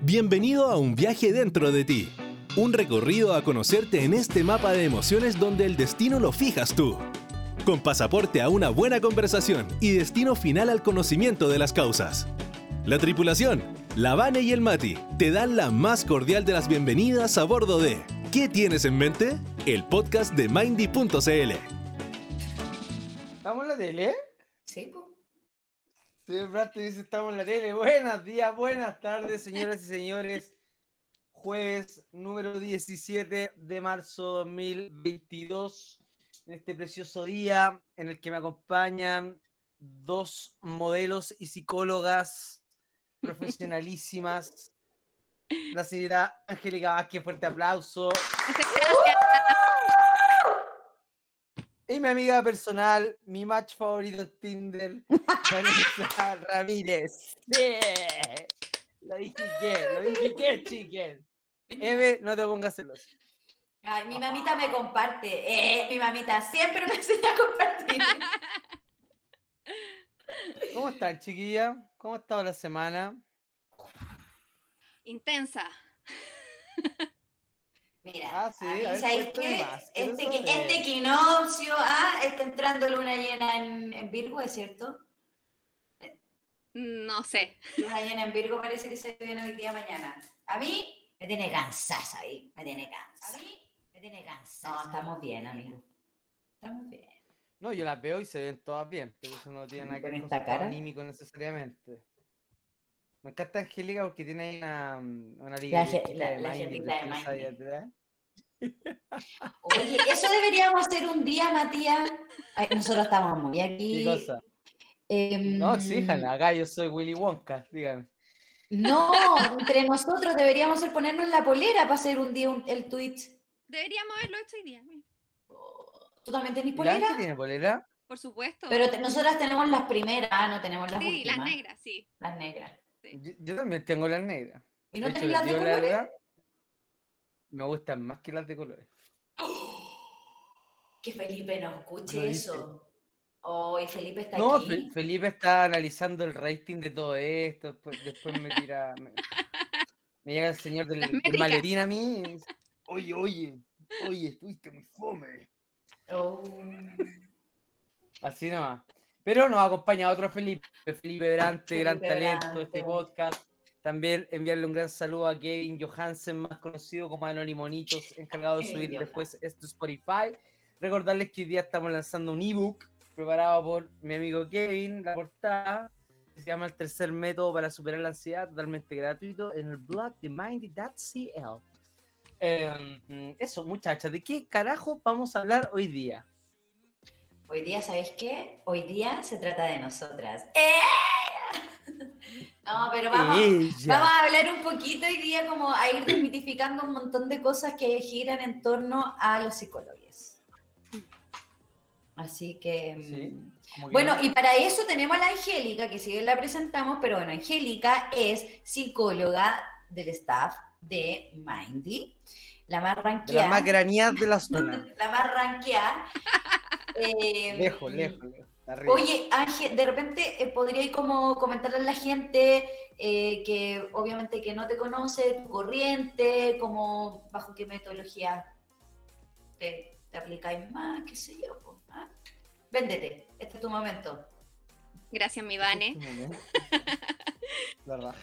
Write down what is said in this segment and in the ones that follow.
Bienvenido a un viaje dentro de ti. Un recorrido a conocerte en este mapa de emociones donde el destino lo fijas tú. Con pasaporte a una buena conversación y destino final al conocimiento de las causas. La tripulación, la Vane y el Mati, te dan la más cordial de las bienvenidas a bordo de ¿Qué tienes en mente? El podcast de Mindy.cl. ¿Estamos en la tele? Sí, pues. Sí, Brad te dice estamos en la tele. Buenos días, buenas tardes, señoras y señores. Jueves número 17 de marzo 2022. En este precioso día en el que me acompañan dos modelos y psicólogas profesionalísimas. La señora Angélica Vázquez, fuerte aplauso. Y mi amiga personal, mi match favorito en Tinder, Vanessa Ramírez. Sí. Lo dije que, lo dije que, chiquen. Eve, no te pongas celoso. Ay, mi mamita me comparte. Eh, mi mamita siempre me enseña a compartir. ¿Cómo están, chiquilla? ¿Cómo ha estado la semana? Intensa. Mira, Ah, sí, Este, que- saber. este equinoccio, ah, está entrando luna llena en, en Virgo, ¿es cierto? No sé. Luna llena en Virgo parece que se viene hoy día mañana. A mí me tiene cansada ahí, me tiene cansada. A mí me tiene cansada. No, estamos bien, amigo. Estamos bien. No, yo las veo y se ven todas bien, pero eso no tiene nada que ¿Con ver con anímico necesariamente. Me encanta Angélica porque tiene ahí una, una La libretita Ge- la- de la de atrás. Oye, eso deberíamos hacer un día, Matías. Ay, nosotros estamos muy aquí. ¿Qué cosa? Em, No, sí, Hanna, acá yo soy Willy Wonka, dígame. No, entre nosotros deberíamos ponernos la polera para hacer un día un- el tweet. Deberíamos haberlo hecho hoy día. mira. ¿Tú también tenés ¿Y la polera? tiene polera? Por supuesto. Pero te- nosotras tenemos las primeras, ah, no tenemos las sí, últimas. las negras, sí. Las negras. Yo, yo también tengo las negras. ¿Y no tenés las de la verdad, me gustan más que las de colores. Que Felipe no escuche eso. Oh, y Felipe está No, aquí. Fe- Felipe está analizando el rating de todo esto, después, después me tira... Me, me llega el señor del, del maletín a mí y oye, oye, oye, estuviste muy fome. Oh. Así nomás. Pero nos acompaña otro Felipe, Felipe Brante, gran talento de este podcast. También enviarle un gran saludo a Kevin Johansen, más conocido como Anonimonitos, encargado de subir después esto Spotify. Recordarles que hoy día estamos lanzando un ebook preparado por mi amigo Kevin, la portada, se llama El tercer método para superar la ansiedad, totalmente gratuito, en el blog de mindy.cl. Eh, eso, muchachas, ¿de qué carajo vamos a hablar hoy día? Hoy día, ¿sabes qué? Hoy día se trata de nosotras. ¡Eh! No, pero vamos, Ella. Vamos a hablar un poquito hoy día como a ir desmitificando un montón de cosas que giran en torno a los psicólogos. Así que... Sí, mm, Bueno, no- y para eso tenemos a la Angélica, que si bien la presentamos, pero bueno, Angélica es psicóloga del staff de Mindy, la más ranqueada. más granías de la zona. La más ranqueada. Eh, lejos, lejos, lejos. arriba. Oye, Ángel, de repente eh, podría ir como comentarle a la gente eh, que obviamente que no te conoce, tu corriente, como bajo qué metodología te, te aplicáis más, qué sé yo. po, ¿ah? Véndete, este es tu momento. Gracias, mi Vane. Momento. La raja.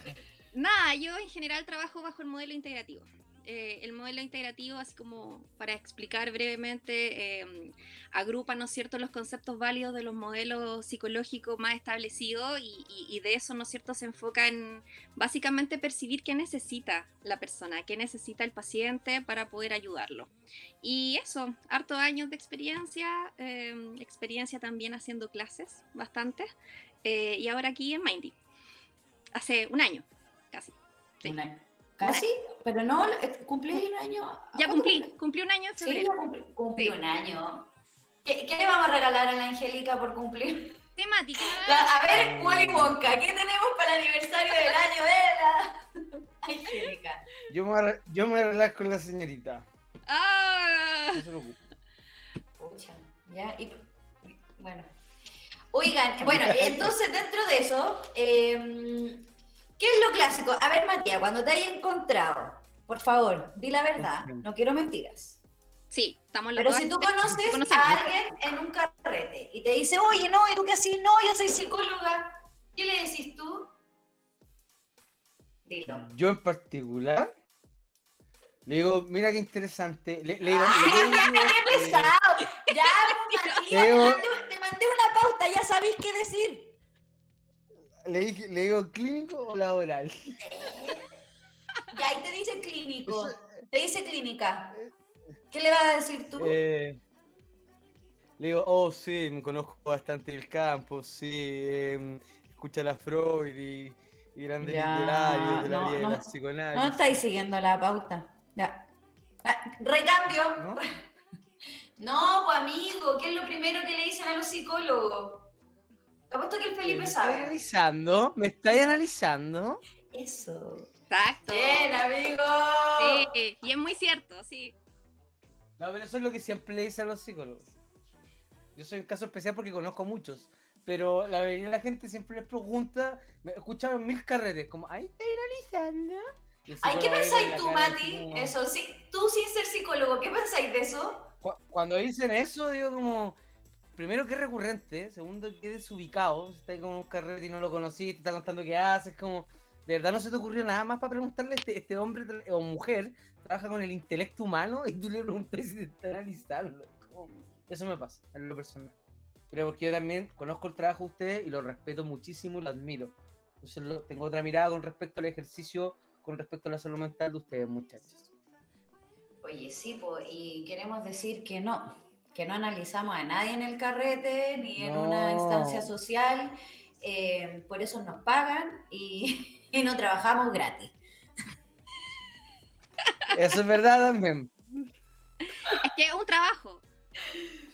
Nada, yo en general trabajo bajo el modelo integrativo. Eh, el modelo integrativo, así como para explicar brevemente, eh, agrupa, ¿no es cierto?, los conceptos válidos de los modelos psicológicos más establecidos y, y- y de eso, ¿no es cierto?, se enfoca en básicamente percibir qué necesita la persona, qué necesita el paciente para poder ayudarlo. Y eso, hartos años de experiencia, eh, experiencia también haciendo clases, bastante, eh, y ahora aquí en Mindy. Hace un año, casi. Sí. Una- Casi, pero no, eh, cumplí un año. Ya ¿Cuándo cumplí, cumplí? cumplí un año Sí, cumplí, cumplí Sí. un año. ¿Qué, qué le vamos a regalar a la Angélica por cumplir? Temática. La- a ver, Willy Wonka, ¿qué tenemos para el aniversario del año de la Angélica? Yo me, yo me arreglar con la señorita. ¡Ah! No se preocupe. Pucha, ya, y, bueno. Oigan, bueno, entonces dentro de eso, eh, ¿Qué es lo clásico? A ver, Matías, cuando te hayas encontrado, por favor, di la verdad, no quiero mentiras. Sí, estamos Pero si tú conoces a alguien en un carrete y te dice, oye, no, ¿y tú qué así? No, yo soy psicóloga. ¿Qué le decís tú? Dilo. Yo en particular, le digo, mira qué interesante. Le, digo, qué pesado! Ya, Matías, te mandé una pauta, ya sabéis qué decir. Le, le digo, ¿clínico o laboral? Ya, ahí te dice clínico. Te dice clínica. ¿Qué le vas a decir tú? Eh, le digo, oh, sí, me conozco bastante el campo, sí, eh, escucha la Freud y, y grandes literarios de la vida de la psicoanálisis. No estáis siguiendo la pauta. Ya. Ah, recambio. ¿No? no, pues amigo, ¿qué es lo primero que le dicen a los psicólogos? Apuesto que el Felipe sabe. Me analizando, me estáis analizando. Eso. Exacto. Bien, amigo. Sí, y es muy cierto, sí. No, pero eso es lo que siempre le dicen a los psicólogos. Yo soy un caso especial porque conozco muchos. Pero la mayoría de la gente siempre les pregunta, me escucharon mil carretes, como, ahí está analizando. Ay, ¿qué pensáis tú, Mati? Eso, sí, tú sin ser psicólogo, ¿qué pensáis de eso? Cuando dicen eso, digo como, primero que es recurrente, segundo que es desubicado, está ahí como un carrete y no lo conocí, te está contando qué haces, como, de verdad no se te ocurrió nada más para preguntarle este, este hombre o mujer, trabaja con el intelecto humano y tú le preguntas si te está analizando. Eso me pasa, en lo personal. Pero porque yo también conozco el trabajo de ustedes y lo respeto muchísimo y lo admiro. Entonces tengo otra mirada con respecto al ejercicio, con respecto a la salud mental de ustedes, muchachos. Oye, sí, pues, y queremos decir que no, que no analizamos a nadie en el carrete ni en una instancia social, eh, por eso nos pagan y, no trabajamos gratis. Eso es verdad también. Es que es un trabajo.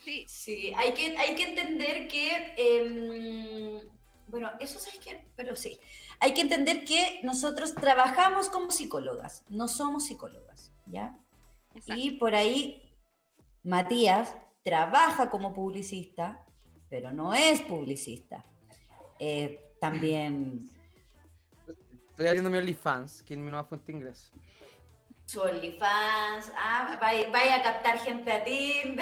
Sí. Sí, hay que, hay que entender que, em, bueno, eso es que, pero sí, hay que entender que nosotros trabajamos como psicólogas, no somos psicólogas, ¿ya? Y por ahí Matías trabaja como publicista, pero no es publicista. Eh, también. Estoy abriendo mi OnlyFans, que es mi nueva fuente de ingreso. Su OnlyFans, ah, vaya, a captar gente a ti.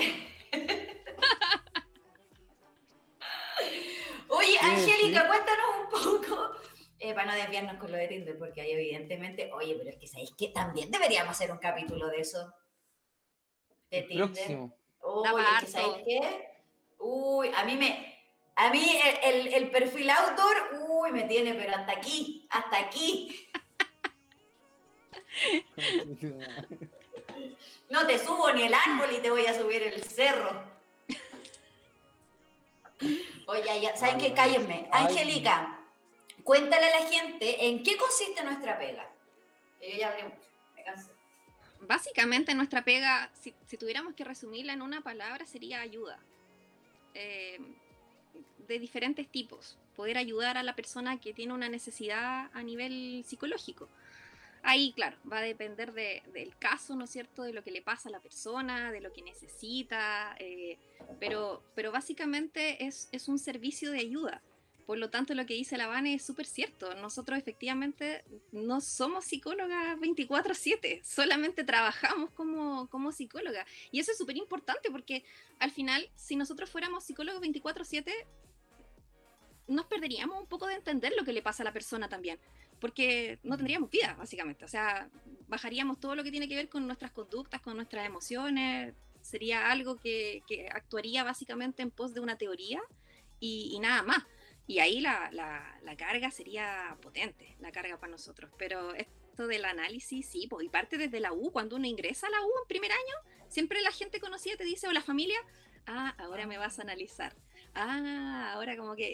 Oye, Angélica, cuéntanos un poco, eh, para no desviarnos con lo de Tinder, porque hay evidentemente, oye, pero es que sabéis que también deberíamos hacer un capítulo de eso. De Tinder. Próximo. Oye, ¿sabes qué? Uy, a mí me. A mí el, el, perfil outdoor, uy, me tiene, pero hasta aquí, hasta aquí. No te subo ni el árbol y te voy a subir el cerro. Oye, ya, ¿saben qué? Cállenme. Angélica, cuéntale a la gente en qué consiste nuestra pega. Yo ya hablé mucho, me cansé básicamente nuestra pega, si, tuviéramos que resumirla en una palabra, sería ayuda. Eh, de diferentes tipos. Poder ayudar a la persona que tiene una necesidad a nivel psicológico. Ahí, claro, va a depender del caso, ¿no es cierto? De lo que le pasa a la persona, de lo que necesita, eh, pero, pero básicamente es, es un servicio de ayuda. Por lo tanto, lo que dice la Vane es súper cierto. Nosotros efectivamente no somos psicólogas 24/7, solamente trabajamos como, como psicóloga. Y eso es súper importante porque al final, si nosotros fuéramos psicólogos 24/7, nos perderíamos un poco de entender lo que le pasa a la persona también, porque no tendríamos vida, básicamente. O sea, bajaríamos todo lo que tiene que ver con nuestras conductas, con nuestras emociones. Sería algo que, que actuaría básicamente en pos de una teoría y nada más. Y ahí la, la, carga sería potente, la carga para nosotros. Pero esto del análisis, sí, pues, y parte desde la U, cuando uno ingresa a la U en primer año, siempre la gente conocida te dice, o la familia, ah, ahora me vas a analizar. Ah, ahora como que,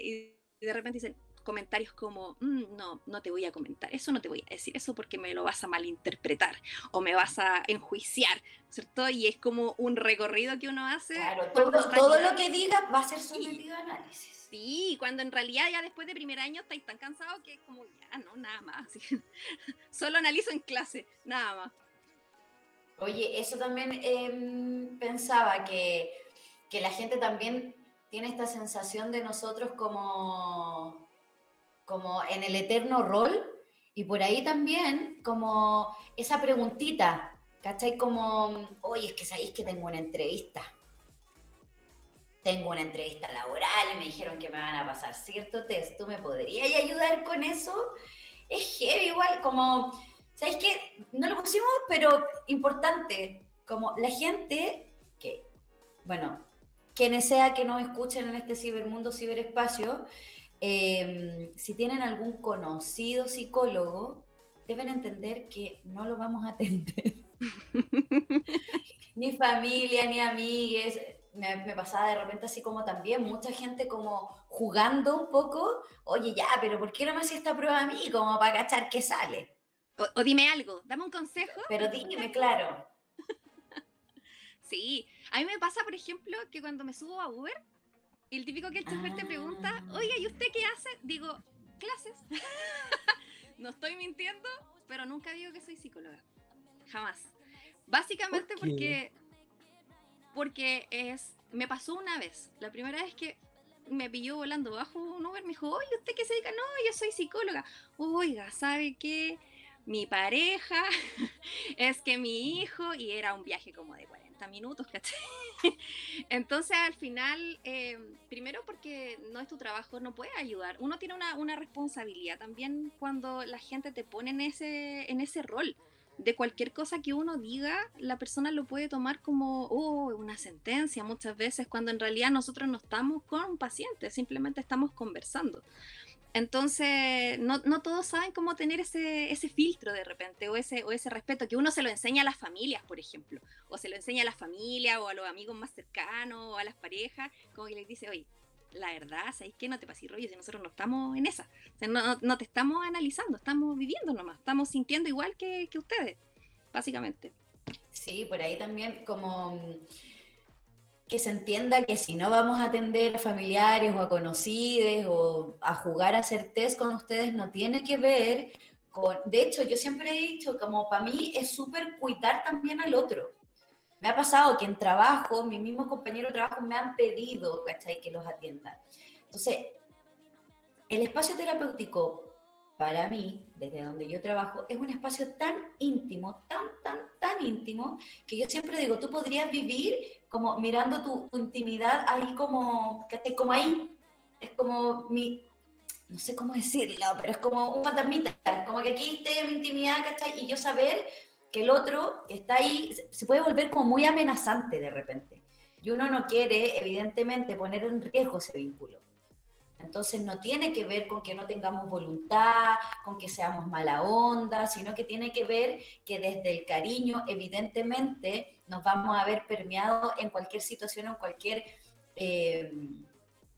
y de repente dicen, comentarios como, mm, no, no te voy a comentar, eso no te voy a decir, eso porque me lo vas a malinterpretar o me vas a enjuiciar, ¿cierto? Y es como un recorrido que uno hace. Claro, todo, lo que diga va a ser sometido a análisis. Sí, cuando en realidad ya después de primer año estáis tan cansados que es como, ya, no, nada más. Solo analizo en clase, nada más. Oye, eso también em, pensaba que, que la gente también tiene esta sensación de nosotros como como en el eterno rol Y por ahí también, como esa preguntita, ¿cachai? Como, oye, es que sabéis que tengo una entrevista. Tengo una entrevista laboral y me dijeron que me van a pasar cierto test. ¿Tú me podrías ayudar con eso? Es heavy igual, como, ¿sabéis qué? No lo pusimos, pero importante, como la gente que, bueno, quienes sea que nos escuchen en este cibermundo, ciberespacio, eh, si tienen algún conocido psicólogo, deben entender que no lo vamos a atender. ni familia, ni amigues. Me, me, pasaba de repente así como también mucha gente como jugando un poco, oye ya, pero ¿por qué no me hacía esta prueba a mí? Como para cachar qué sale. O, o dime algo, dame un consejo. Pero dime, claro. sí, a mí me pasa, por ejemplo, que cuando me subo a Uber, el típico que el chofer te pregunta, Ah. oiga, ¿y usted qué hace? Digo, clases. no estoy mintiendo, pero nunca digo que soy psicóloga. Jamás. Básicamente porque porque es me pasó una vez. La primera vez que me pilló volando bajo un Uber, me dijo, oye, ¿usted qué se dedica? No, yo soy psicóloga. Oiga, ¿sabe qué? Mi pareja es que mi hijo, y era un viaje como de 40 minutos, ¿cachai? Entonces al final, eh, primero porque no es tu trabajo, no puedes ayudar. Uno tiene una, una responsabilidad también cuando la gente te pone en ese, en ese rol. De cualquier cosa que uno diga, la persona lo puede tomar como oh, una sentencia muchas veces, cuando en realidad nosotros no estamos con un paciente, simplemente estamos conversando. Entonces, no, no, todos saben cómo tener ese, ese filtro de repente o ese, o ese respeto que uno se lo enseña a las familias, por ejemplo, o se lo enseña a la familia o a los amigos más cercanos o a las parejas, como que les dice, oye, la verdad, ¿sabéis qué? No te pases rollo si nosotros no estamos en esa. O sea, no, te estamos analizando, estamos viviendo nomás, estamos sintiendo igual que, que ustedes, básicamente. Sí, por ahí también como que se entienda que si no vamos a atender a familiares o a conocidos o a jugar a hacer test con ustedes, no tiene que ver con... De hecho, yo siempre he dicho, como para mí es súper cuidar también al otro. Me ha pasado que en trabajo, mis mismos compañeros de trabajo me han pedido, ¿cachai?, que los atienda. Entonces, el espacio terapéutico, para mí, desde donde yo trabajo, es un espacio tan íntimo, tan, tan, tan íntimo, que yo siempre digo, tú podrías vivir como mirando tu, intimidad ahí como, como ahí. Es como mi, no sé cómo decirlo, pero es como un fantasmita, como que aquí esté mi intimidad, ¿cachai? Y yo saber que el otro está ahí se puede volver como muy amenazante de repente. Y uno no quiere, evidentemente, poner en riesgo ese vínculo. Entonces no tiene que ver con que no tengamos voluntad, con que seamos mala onda, sino que tiene que ver que desde el cariño, evidentemente, nos vamos a ver permeados en cualquier situación, en cualquier, eh,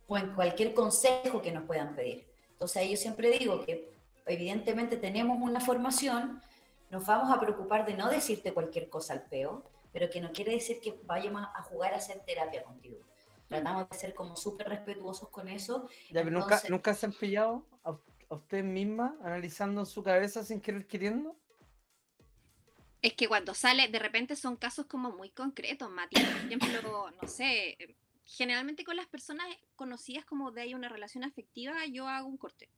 o en cualquier consejo que nos puedan pedir. Entonces yo siempre digo que evidentemente tenemos una formación, nos vamos a preocupar de no decirte cualquier cosa al peo, pero que no quiere decir que vayamos a jugar a hacer terapia contigo. Tratamos de ser como súper respetuosos con eso. Ya, pero Entonces- nunca, nunca se han pillado a, a usted misma analizando en su cabeza sin querer queriendo. Es que cuando sale, de repente son casos como muy concretos, Mati. Por ejemplo, no sé, generalmente con las personas conocidas como de ahí una relación afectiva, yo hago un corte.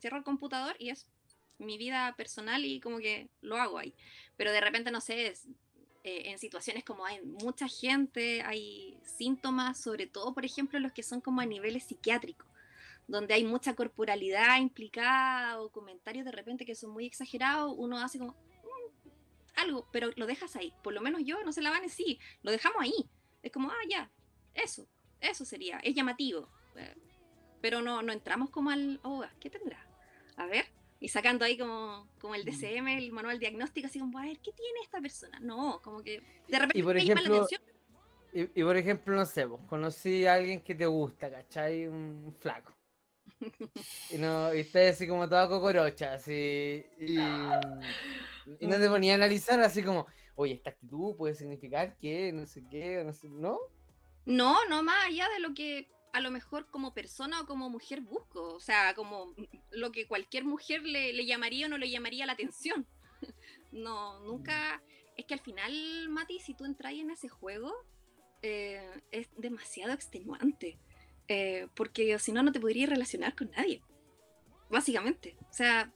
Cierro el computador y es mi vida personal y como que lo hago ahí. Pero de repente, no sé, es, eh, en situaciones como hay mucha gente, hay síntomas, sobre todo, por ejemplo, los que son como a niveles psiquiátricos, donde hay mucha corporalidad implicada o comentarios de repente que son muy exagerados, uno hace como "Mm, algo, pero lo dejas ahí. Por lo menos yo, no se la van a decir, lo dejamos ahí. Es como, ah, ya, eso, eso sería, es llamativo. eh, Pero no, no entramos como al, oh, ¿qué tendrá? A ver, y sacando ahí como, como el DCM, el manual diagnóstico, así como, a ver, ¿qué tiene esta persona? No, como que de repente Y por la ejemplo, atención. Y, y por ejemplo, no sé, vos, conocí a alguien que te gusta, ¿cachai? Un flaco. Y, no, y estás así como toda cocorocha, así. Y, y no te ponía a analizar así como, oye, esta actitud puede significar que, no sé qué, no sé, ¿no? No, no más allá de lo que a lo mejor como persona o como mujer busco. O sea, como lo que cualquier mujer le, llamaría o no le llamaría la atención. No, nunca. Es que al final, Mati, si tú entras en ese juego, eh, es demasiado extenuante. Eh, porque si no, no te podrías relacionar con nadie. Básicamente. O sea,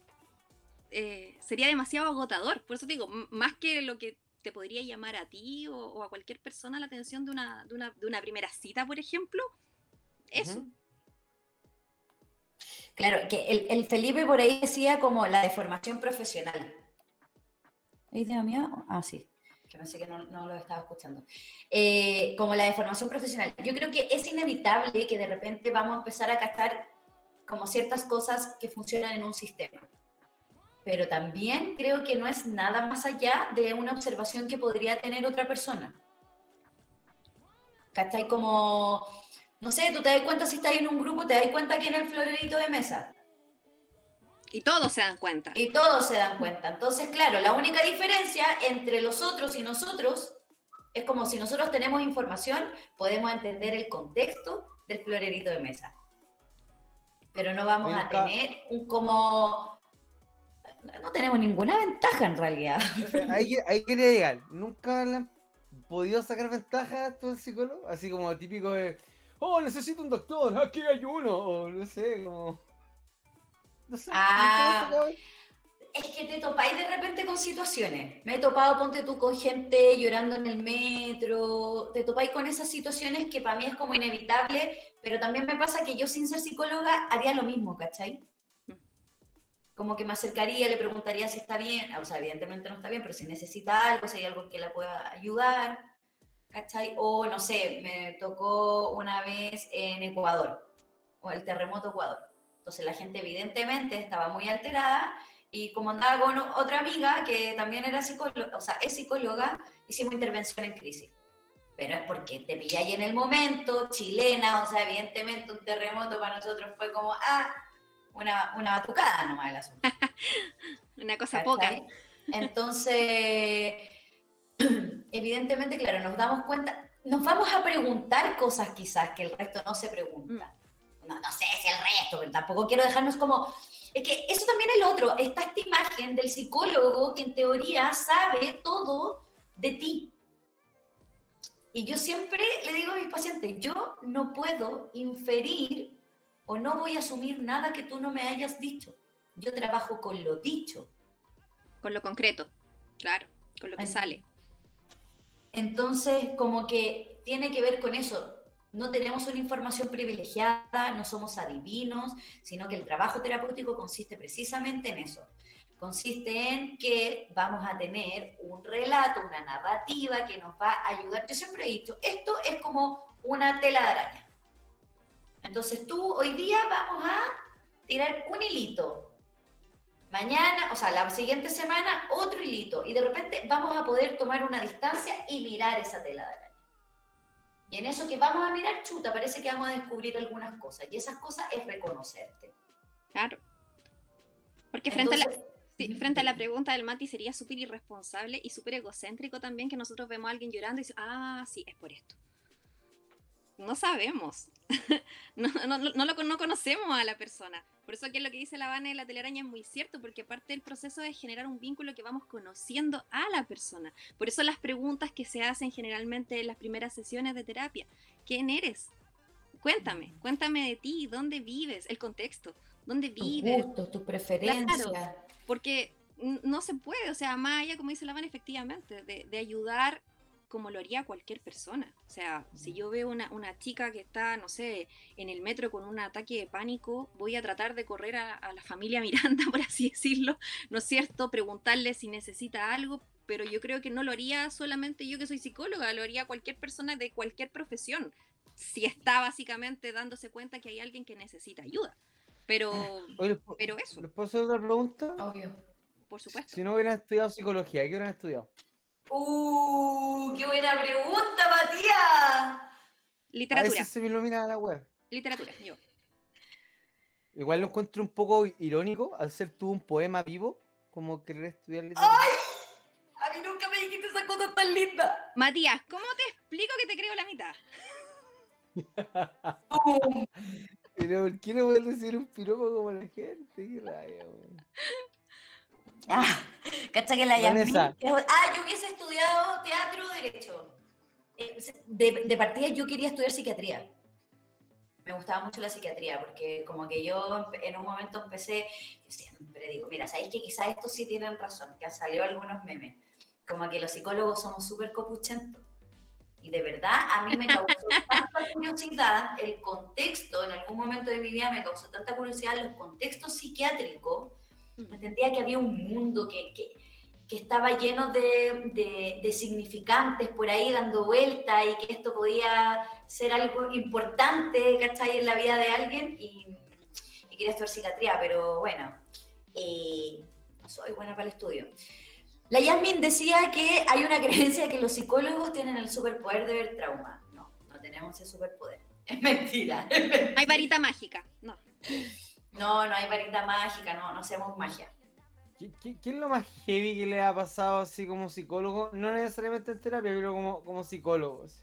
eh, sería demasiado agotador. Por eso te digo, más que lo que te podría llamar a ti o, a cualquier persona la atención de una, de una, de una primera cita, por ejemplo, eso. Claro, que el, el, Felipe por ahí decía como la deformación profesional. ¿Idea mía? Ah, sí. Que pensé que no, no lo estaba escuchando. Eh, como la deformación profesional. Yo creo que es inevitable que de repente vamos a empezar a captar como ciertas cosas que funcionan en un sistema pero también creo que no es nada más allá de una observación que podría tener otra persona. ¿Cachai? Como, no sé, tú te das cuenta si estás en un grupo, te das cuenta que en el florerito de mesa. Y todos se dan cuenta. Y todos se dan cuenta. Entonces, claro, la única diferencia entre los otros y nosotros es como si nosotros tenemos información, podemos entender el contexto del florerito de mesa. Pero no vamos a tener un como no tenemos ninguna ventaja en realidad. Ahí, ahí quería llegar. Nunca le han podido sacar ventaja a todo el psicólogo. Así como típico de, oh, necesito un doctor, aquí hay uno. O no sé, como. No sé. Ah, es que te topáis de repente con situaciones. Me he topado, ponte tú, con gente llorando en el metro. Te topáis con esas situaciones que para mí es como inevitable, pero también me pasa que yo sin ser psicóloga haría lo mismo, ¿cachai? como que me acercaría, le preguntaría si está bien, o sea, evidentemente no está bien, pero si necesita algo, si hay algo que la pueda ayudar, ¿cachai? O no sé, me tocó una vez en Ecuador, o el terremoto Ecuador. Entonces la gente evidentemente estaba muy alterada y como andaba con otra amiga que también era psicóloga, o sea, es psicóloga, hicimos intervención en crisis. Pero es porque te pilláis en el momento, chilena, o sea, evidentemente un terremoto para nosotros fue como, ah, una, una batucada nomás el asunto. una cosa poca. Entonces, evidentemente, claro, nos damos cuenta, nos vamos a preguntar cosas quizás que el resto no se pregunta. Mm. No, no sé si el resto, pero tampoco quiero dejarnos como... Es que eso también es el otro, está esta imagen del psicólogo que en teoría sabe todo de ti. Y yo siempre le digo a mis pacientes, yo no puedo inferir o no voy a asumir nada que tú no me hayas dicho. Yo trabajo con lo dicho. Con lo concreto, claro, con lo que sale. Entonces, como que tiene que ver con eso. No tenemos una información privilegiada, no somos adivinos, sino que el trabajo terapéutico consiste precisamente en eso. Consiste en que vamos a tener un relato, una narrativa que nos va a ayudar. Yo siempre he dicho, esto es como una tela de araña. Entonces tú hoy día vamos a tirar un hilito. Mañana, o sea, la siguiente semana, otro hilito. Y de repente vamos a poder tomar una distancia y mirar esa tela de araña. Y en eso que vamos a mirar, chuta, parece que vamos a descubrir algunas cosas. Y esas cosas es reconocerte. Claro. Porque frente, a la, frente a la pregunta del Mati sería súper irresponsable y súper egocéntrico también que nosotros vemos a alguien llorando y decimos, ah, sí, es por esto no sabemos. no, no, no, lo, no conocemos a la persona. Por eso que lo que dice la Vane de la telaraña es muy cierto, porque parte del proceso es generar un vínculo que vamos conociendo a la persona. Por eso las preguntas que se hacen generalmente en las primeras sesiones de terapia. ¿Quién eres? Cuéntame, cuéntame de ti, dónde vives, el contexto, dónde vives. Tus gustos, tus preferencias. porque no se puede, o sea, más allá, como dice la Vane, efectivamente, de, de ayudar como lo haría cualquier persona. O sea, si yo veo una, una, chica que está, no sé, en el metro con un ataque de pánico, voy a tratar de correr a, la familia Miranda, por así decirlo, ¿no es cierto? Preguntarle si necesita algo, pero yo creo que no lo haría solamente yo que soy psicóloga, lo haría cualquier persona de cualquier profesión, si está básicamente dándose cuenta que hay alguien que necesita ayuda. Pero, pero eso. ¿Les puedo hacer otra pregunta? Obvio. Por supuesto. Si no hubieran estudiado psicología, ¿qué hubieran estudiado? ¡Uh! ¡Qué buena pregunta, Matías! Literatura. A veces se me ilumina la web. Literatura, yo. Igual lo encuentro un poco irónico al ser tú un poema vivo, como querer estudiar literatura. ¡Ay! A mí nunca me dijiste esa cosa tan linda. Matías, ¿cómo te explico que te creo la mitad? Pero ¿por qué no puedes decir un piropo como la gente? Qué raya, Ah, ¿Cacha que la llamé? Ah, yo hubiese estudiado teatro derecho. Eh, de, de partida yo quería estudiar psiquiatría. me gustaba mucho la psiquiatría, porque como que yo en un momento empecé, yo siempre digo, mira, ¿sabéis que quizás estos sí tienen razón? Que han salido algunos memes, como que los psicólogos somos súper copuchentos. Y de verdad, a mí me causó tanta curiosidad el contexto, en algún momento de mi vida me causó tanta curiosidad los contextos psiquiátricos. Entendía que había un mundo que, que, que estaba lleno de, de, significantes por ahí dando vuelta y que esto podía ser algo importante, ¿cachai? En la vida de alguien y, quería estudiar psiquiatría, pero bueno, eh, no soy buena para el estudio. La Yasmin decía que hay una creencia de que los psicólogos tienen el superpoder de ver trauma. No, no tenemos ese superpoder. Es mentira. Hay varita mágica, no. No, no hay varita mágica, no, no hacemos magia. ¿Qué, qué, qué es lo más heavy que le ha pasado así como psicólogo? No necesariamente en terapia, pero como, como psicólogo. así.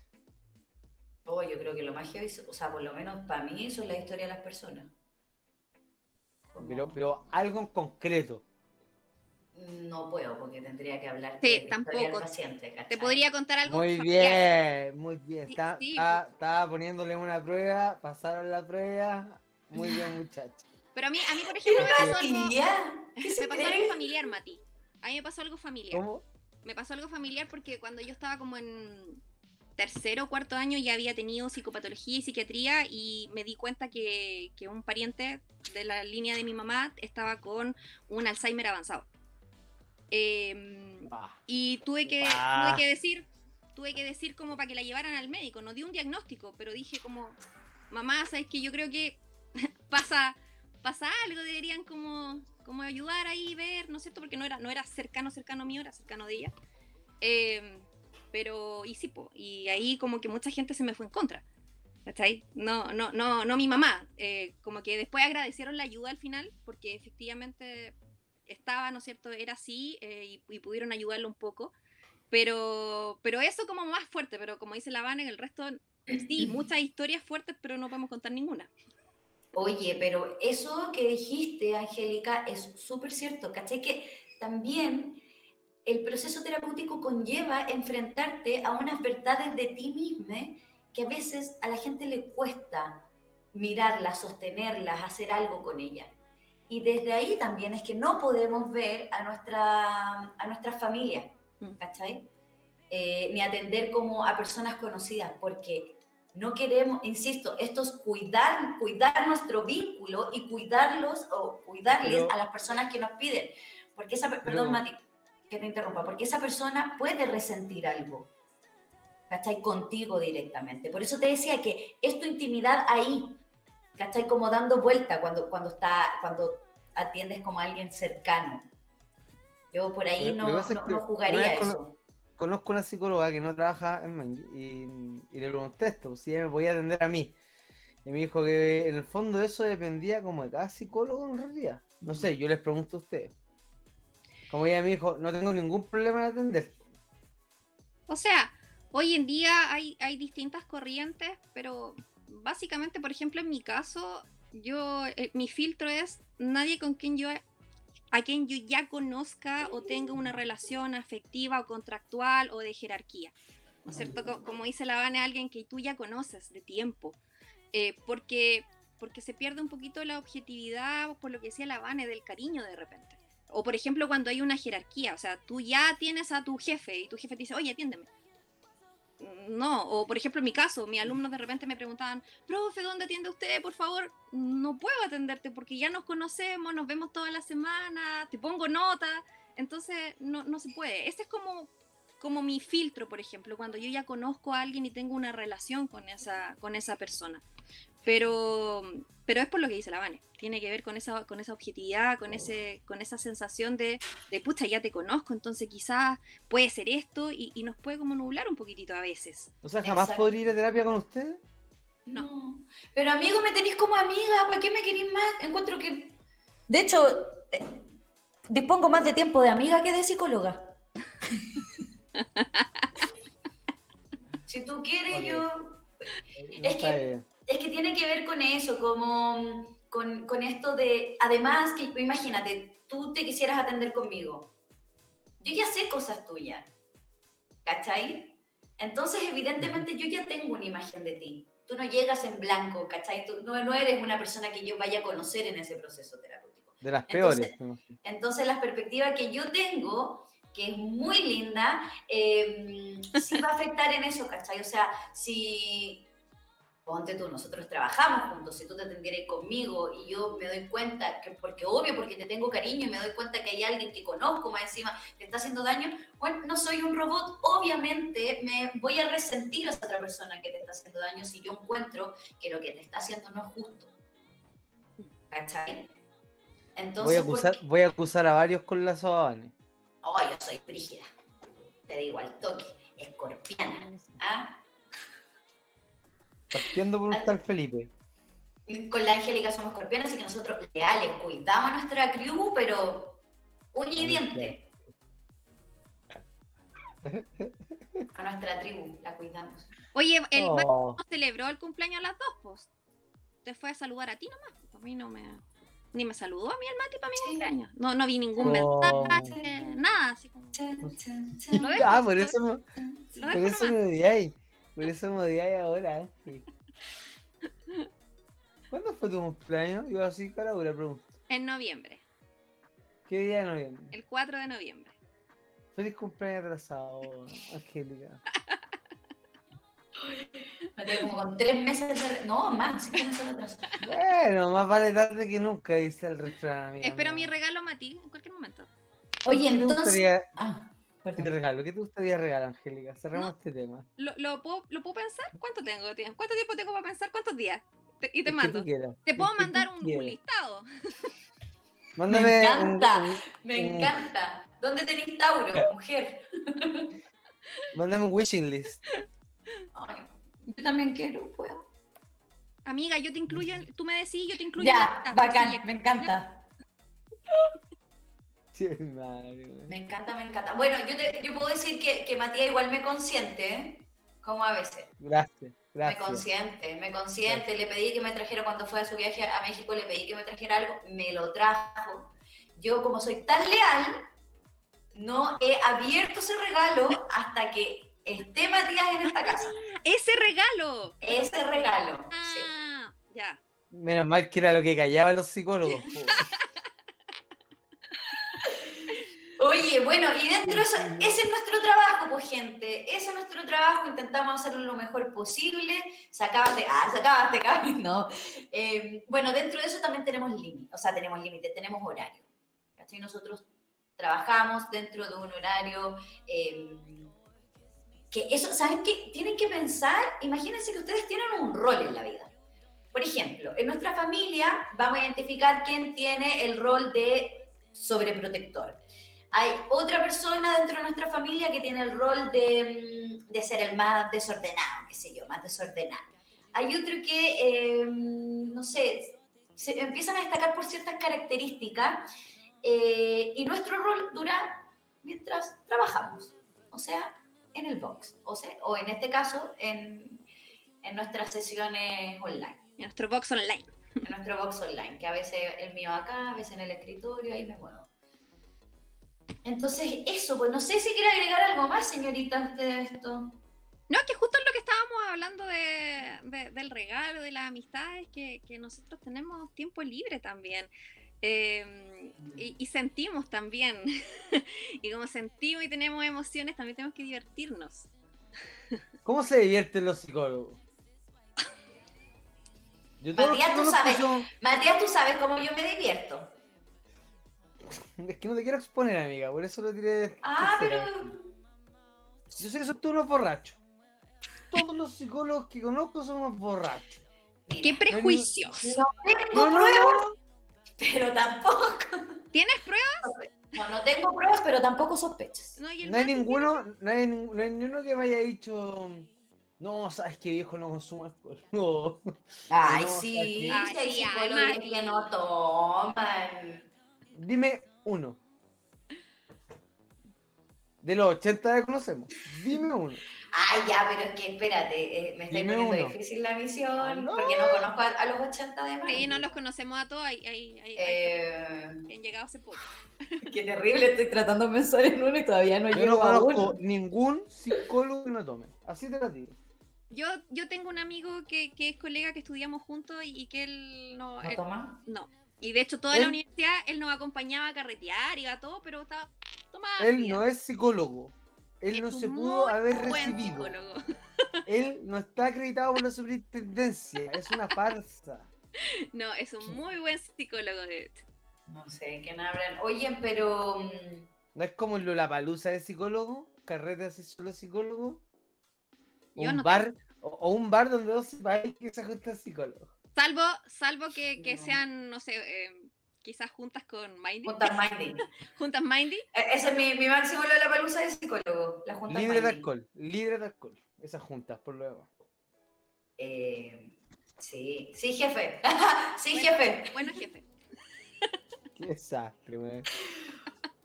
Oh, yo creo que lo más heavy, o sea, por lo menos para mí, eso es la historia de las personas. Como- Pero, pero algo en concreto. No puedo, porque tendría que hablar Sí, de la historia del tampoco. paciente, ¿cachai? Te podría contar algo. Muy familiar. bien, muy bien. Sí, Está- sí, Estaba poniéndole una prueba, pasaron la prueba. Muy bien, muchachos. Pero a mí, a mí, por ¿Qué ejemplo, me pasó algo, tía? ¿Qué se me pasó algo familiar, Mati. A mí me pasó algo familiar. ¿Cómo? Me pasó algo familiar porque cuando yo estaba como en tercero o cuarto año ya había tenido psicopatología y psiquiatría y me di cuenta que, que un pariente de la línea de mi mamá estaba con un Alzheimer avanzado. Ah, y tuve que, tuve que decir, tuve que decir como para que la llevaran al médico. No di un diagnóstico, pero dije como, mamá, sabes que yo creo que pasa, pasa algo, deberían como, como ayudar ahí, ver, ¿no es cierto? Porque no era, no era cercano, cercano mío, era cercano de ella. Em, pero, y sí, po, y ahí como que mucha gente se me fue en contra. ¿Cachai? No, no, no, no mi mamá. eh, como que después agradecieron la ayuda al final, porque efectivamente estaba, ¿no es cierto? Era así eh, y, y pudieron ayudarlo un poco. Pero, pero eso como más fuerte, pero como dice la Vane, el resto, sí, muchas historias fuertes, pero no podemos contar ninguna. Oye, pero eso que dijiste, Angélica, es súper cierto. ¿Cachai? Que también el proceso terapéutico conlleva enfrentarte a unas verdades de ti misma que a veces a la gente le cuesta mirarlas, sostenerlas, hacer algo con ellas. Y desde ahí también es que no podemos ver a nuestra, a nuestra familia, Mm. ¿cachai? Eh, ni atender como a personas conocidas, porque no queremos, insisto, esto es cuidar, cuidar nuestro vínculo y cuidarlos o cuidarles Pero- a las personas que nos piden. Porque esa, per- Pero- perdón, Mati, que te interrumpa, porque esa persona puede resentir algo, ¿cachai? Contigo directamente. Por eso te decía que es tu intimidad ahí, ¿cachai? Como dando vuelta cuando, cuando, está, cuando atiendes como a alguien cercano. Yo por ahí no, no- no jugaría eso. Conozco una psicóloga que no trabaja en y le pregunté esto, si ella me podía atender a mí. Y me dijo que en el fondo eso dependía como de cada psicólogo en realidad. No sé, yo les pregunto a ustedes. Como ella me dijo, no tengo ningún problema en atender. O sea, hoy en día hay, hay distintas corrientes, pero básicamente, por ejemplo, en mi caso, yo, eh, mi filtro es nadie con quien yo, a quien yo ya conozca o tenga una relación afectiva o contractual o de jerarquía. ¿No es cierto? Co- Como dice la Vane, alguien que tú ya conoces de tiempo. Eh, porque, porque se pierde un poquito la objetividad, por lo que decía la Vane, del cariño de repente. O por ejemplo, cuando hay una jerarquía, o sea, tú ya tienes a tu jefe y tu jefe te dice, oye, atiéndeme. No, o por ejemplo en mi caso, mis alumnos de repente me preguntaban, profe, ¿dónde atiende usted? Por favor, no puedo atenderte porque ya nos conocemos, nos vemos toda la semana, te pongo nota, entonces no, no se puede. Ese es como, como mi filtro, por ejemplo, cuando yo ya conozco a alguien y tengo una relación con esa, con esa persona. Pero, pero es por lo que dice la Vane, tiene que ver con esa, con esa objetividad, con, ese, con esa sensación de, de, pucha, ya te conozco, entonces quizás puede ser esto y, y nos puede como nublar un poquitito a veces. O sea, jamás Exacto. podría ir a terapia con ustedes. No. Pero amigo, me tenéis como amiga, ¿para qué me queréis más? Encuentro que. De hecho, eh, dispongo más de tiempo de amiga que de psicóloga. si tú quieres, yo. No Es que- bien. Es que tiene que ver con eso, como con, con esto de, además, que imagínate, tú te quisieras atender conmigo. Yo ya sé cosas tuyas, ¿cachai? Entonces, evidentemente, yo ya tengo una imagen de ti. tú no llegas en blanco, ¿cachai? Tú no, no eres una persona que yo vaya a conocer en ese proceso terapéutico. De las Entonces- peores. Entonces, la perspectiva que yo tengo, que es muy linda, eh, sí va a afectar en eso, ¿cachai? O sea, si, ponte tú, nosotros trabajamos juntos, si tú te atendieras conmigo y yo me doy cuenta, que porque obvio, porque te tengo cariño y me doy cuenta que hay alguien que conozco más encima que está haciendo daño, bueno, no soy un robot, obviamente me voy a resentir a esa otra persona que te está haciendo daño si yo encuentro que lo que te está haciendo no es justo. ¿Cachai? Entonces, Voy a, ¿por acusar, voy a acusar a varios con la Sobane. Oh, yo soy frígida. Te digo al toque. Escorpiana. ¿ah? Partiendo por tal Felipe. Con la Angélica somos escorpianas, así que nosotros leales, cuidamos a nuestra crew, pero uña y diente. A nuestra tribu la cuidamos. Oye, el Oh, no celebró el cumpleaños a las dos, pues. Te fue a saludar a ti nomás. pues, A mí no me. Ni me saludó a mí el Mati para mi Sí. cumpleaños. No, no vi ningún Oh. mensaje, nada. Así como. ¿Lo ves? ah, por eso, me- Lo por eso me odiáis. Por eso me odiáis ahora, Ángel. ¿Cuándo fue tu cumpleaños? Yo así, cara, dura pregunta. En noviembre, ¿Qué día de noviembre? el 4 de noviembre. Feliz cumpleaños atrasado, Angélica. Como con tres meses de... No, más. Bueno, más vale tarde que nunca, dice el refrán. amiga Espero mi regalo, Mati, en cualquier momento. Oye, ¿Qué te entonces... gustaría Ah, que te perdón. regalo? ¿Qué te gustaría regalar, Angélica? Cerramos este tema. ¿Lo, lo puedo, ¿Lo puedo pensar? ¿Cuánto tengo? tiempo? ¿Cuánto tiempo tengo para pensar? ¿Cuántos días? Te- y te que mando. Te puedo que tú mandar un, listado. Mándame Me encanta. un- Me Mm. encanta. ¿Dónde tenéis Tauro, mujer? mándame un wishing list. Ay, yo también quiero, puedo. Amiga, yo te incluyo, en- tú me decís, yo te incluyo. en Ya, bacán, me encanta. Sí, madre, güey. Me encanta, me encanta. Bueno, yo, te, yo puedo decir que, que Matías igual me consiente, ¿eh? como a veces. Gracias, Me gracias. consiente, me consiente. Le pedí que me trajera cuando fue a su viaje a México, le pedí que me trajera algo, me lo trajo. Yo, como soy tan leal, no he abierto ese regalo hasta que esté Matías en esta casa. Ese regalo. Ese regalo. sí. Ah, ya. Menos mal que era lo que callaban los psicólogos. po. Oye, bueno, y dentro de eso, ese es nuestro trabajo, pues gente, ese es nuestro trabajo, intentamos hacerlo lo mejor posible, sacabaste, ah, sacabaste, cabrón, no. Eh, bueno, dentro de eso también tenemos límites, o sea, tenemos límites, tenemos horario, ¿cachai? Nosotros trabajamos dentro de un horario, eh, que eso, ¿saben qué? Tienen que pensar, imagínense que ustedes tienen un rol en la vida. Por ejemplo, en nuestra familia vamos a identificar quién tiene el rol de sobreprotector. Hay otra persona dentro de nuestra familia que tiene el rol de, mm, de ser el más desordenado, qué sé yo, más desordenado. Hay otro que, eh, no sé, se empiezan a destacar por ciertas características eh, y nuestro rol dura mientras trabajamos, o sea, en el box, o, sea, o en este caso, en, en nuestras sesiones online En nuestro box online. en nuestro box online, que a veces el mío acá, a veces en el escritorio, ahí me muevo. Entonces, eso, pues no sé si quiere agregar algo más, señorita, usted de esto. No, que justo es lo que estábamos hablando de, de- del regalo, de las amistades, que, que nosotros tenemos tiempo libre también. Eh, y, y sentimos también. y como sentimos y tenemos emociones, también tenemos que divertirnos. ¿Cómo se divierten los psicólogos? Matías, tú sabes. son- Matías, tú sabes cómo yo me divierto. Es que no te quiero exponer, amiga, por eso lo tiré. de Ah, pero. Yo sé que son todos unos borrachos. Todos los psicólogos que conozco son unos borrachos. ¡Qué prejuicios! no tengo No, no, pruebas, no. pero tampoco. ¿Tienes pruebas? No, no tengo pruebas, pero tampoco sospechas. No, hay ninguno, no hay, nin- no hay ninguno que me haya dicho. No, sabes que viejo no consumo alcohol. No. Ay, No, sí, Ay, sí, que no toman. Dime uno. De los 80 que conocemos. Dime uno. Ay, ya, pero es que espérate, eh, me está poniendo uno. difícil la misión, Ah, no. porque no conozco a, a los 80 de más. Sí, no los conocemos a todos. Hay, hay, hay- Eh, han llegado hace poco. qué terrible, estoy tratando de pensar en uno y todavía no Yo no a conozco uno. ningún psicólogo que no tome. Así te la digo. Yo, yo tengo un amigo que, que es colega que estudiamos juntos y, y que él no. ¿No él- toma? no. Y de hecho, toda Él- la universidad él nos acompañaba a carretear y a todo, pero estaba. Tomaba Él vida. no es psicólogo. Él Es no se pudo haber recibido. psicólogo. Él no está acreditado por la superintendencia. Es una farsa. No, es un muy buen psicólogo, de hecho. No sé, ¿quién hablan? Oye, pero... mm, ¿No es como la palusa de psicólogo? ¿Carrete así solo psicólogo? O Yo un no bar, o, o un bar donde dos vais que se juntan psicólogos. Salvo, salvo que, que No. sean, no sé, eh, quizás juntas con Mindy. Juntas Mindy. Juntas Mindy. E- Ese es mi, mi máximo de la palusa de psicólogo. La junta Libre de Mindy. alcohol, libre de alcohol. Esas juntas, por demás. Eh, sí, sí, jefe. sí, Bueno. jefe. Bueno, jefe. Qué desastre.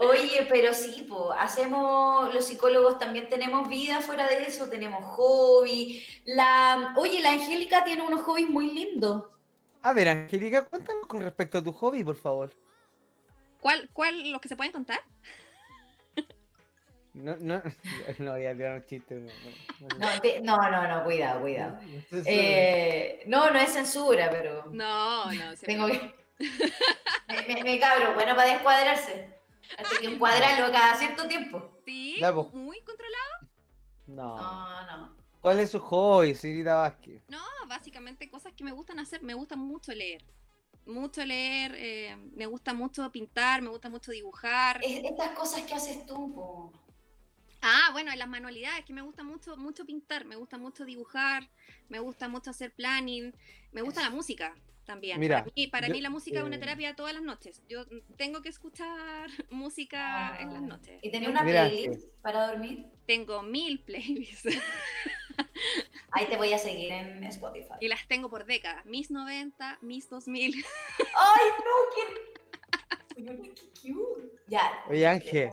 Oye, pero sí, po, hacemos, los psicólogos también tenemos vida fuera de eso, tenemos hobby. La, oye, la Angélica tiene unos hobbies muy lindos. A ver, Angélica, cuéntanos con respecto a tu hobby, por favor. ¿Cuál, cuál, los que se pueden contar? No, no, no voy a tirar un chiste. No, no, No, no, cuidado, cuidado. no. Eh, no, no es censura, pero No, no. se tengo puede. que... me, me, me cabro, bueno para descuadrarse. Hay que encuadrarlo cada cierto tiempo. Sí, muy controlado. No. No, no. ¿Cuál es su hobby, Cirita Vázquez? No, básicamente cosas que me gustan hacer. Me gusta mucho leer. Mucho leer, eh, me gusta mucho pintar, me gusta mucho dibujar. Es- estas cosas que haces tú, po. Ah, bueno, en las manualidades, que me gusta mucho, mucho pintar, me gusta mucho dibujar, me gusta mucho hacer planning, me gusta la música también. Mira, para mí, para yo- mí la música es una eh, terapia todas las noches. Yo tengo que escuchar música en las Ah. noches. ¿Y tenía una Mira, playlist para dormir? Tengo mil playlists Ahí te voy a seguir en Spotify. y las tengo por décadas. Mis 90, mis 2000. ¡Ay, no! ¡Qué, Oye, qué cute! Ya. Oye, Ángel,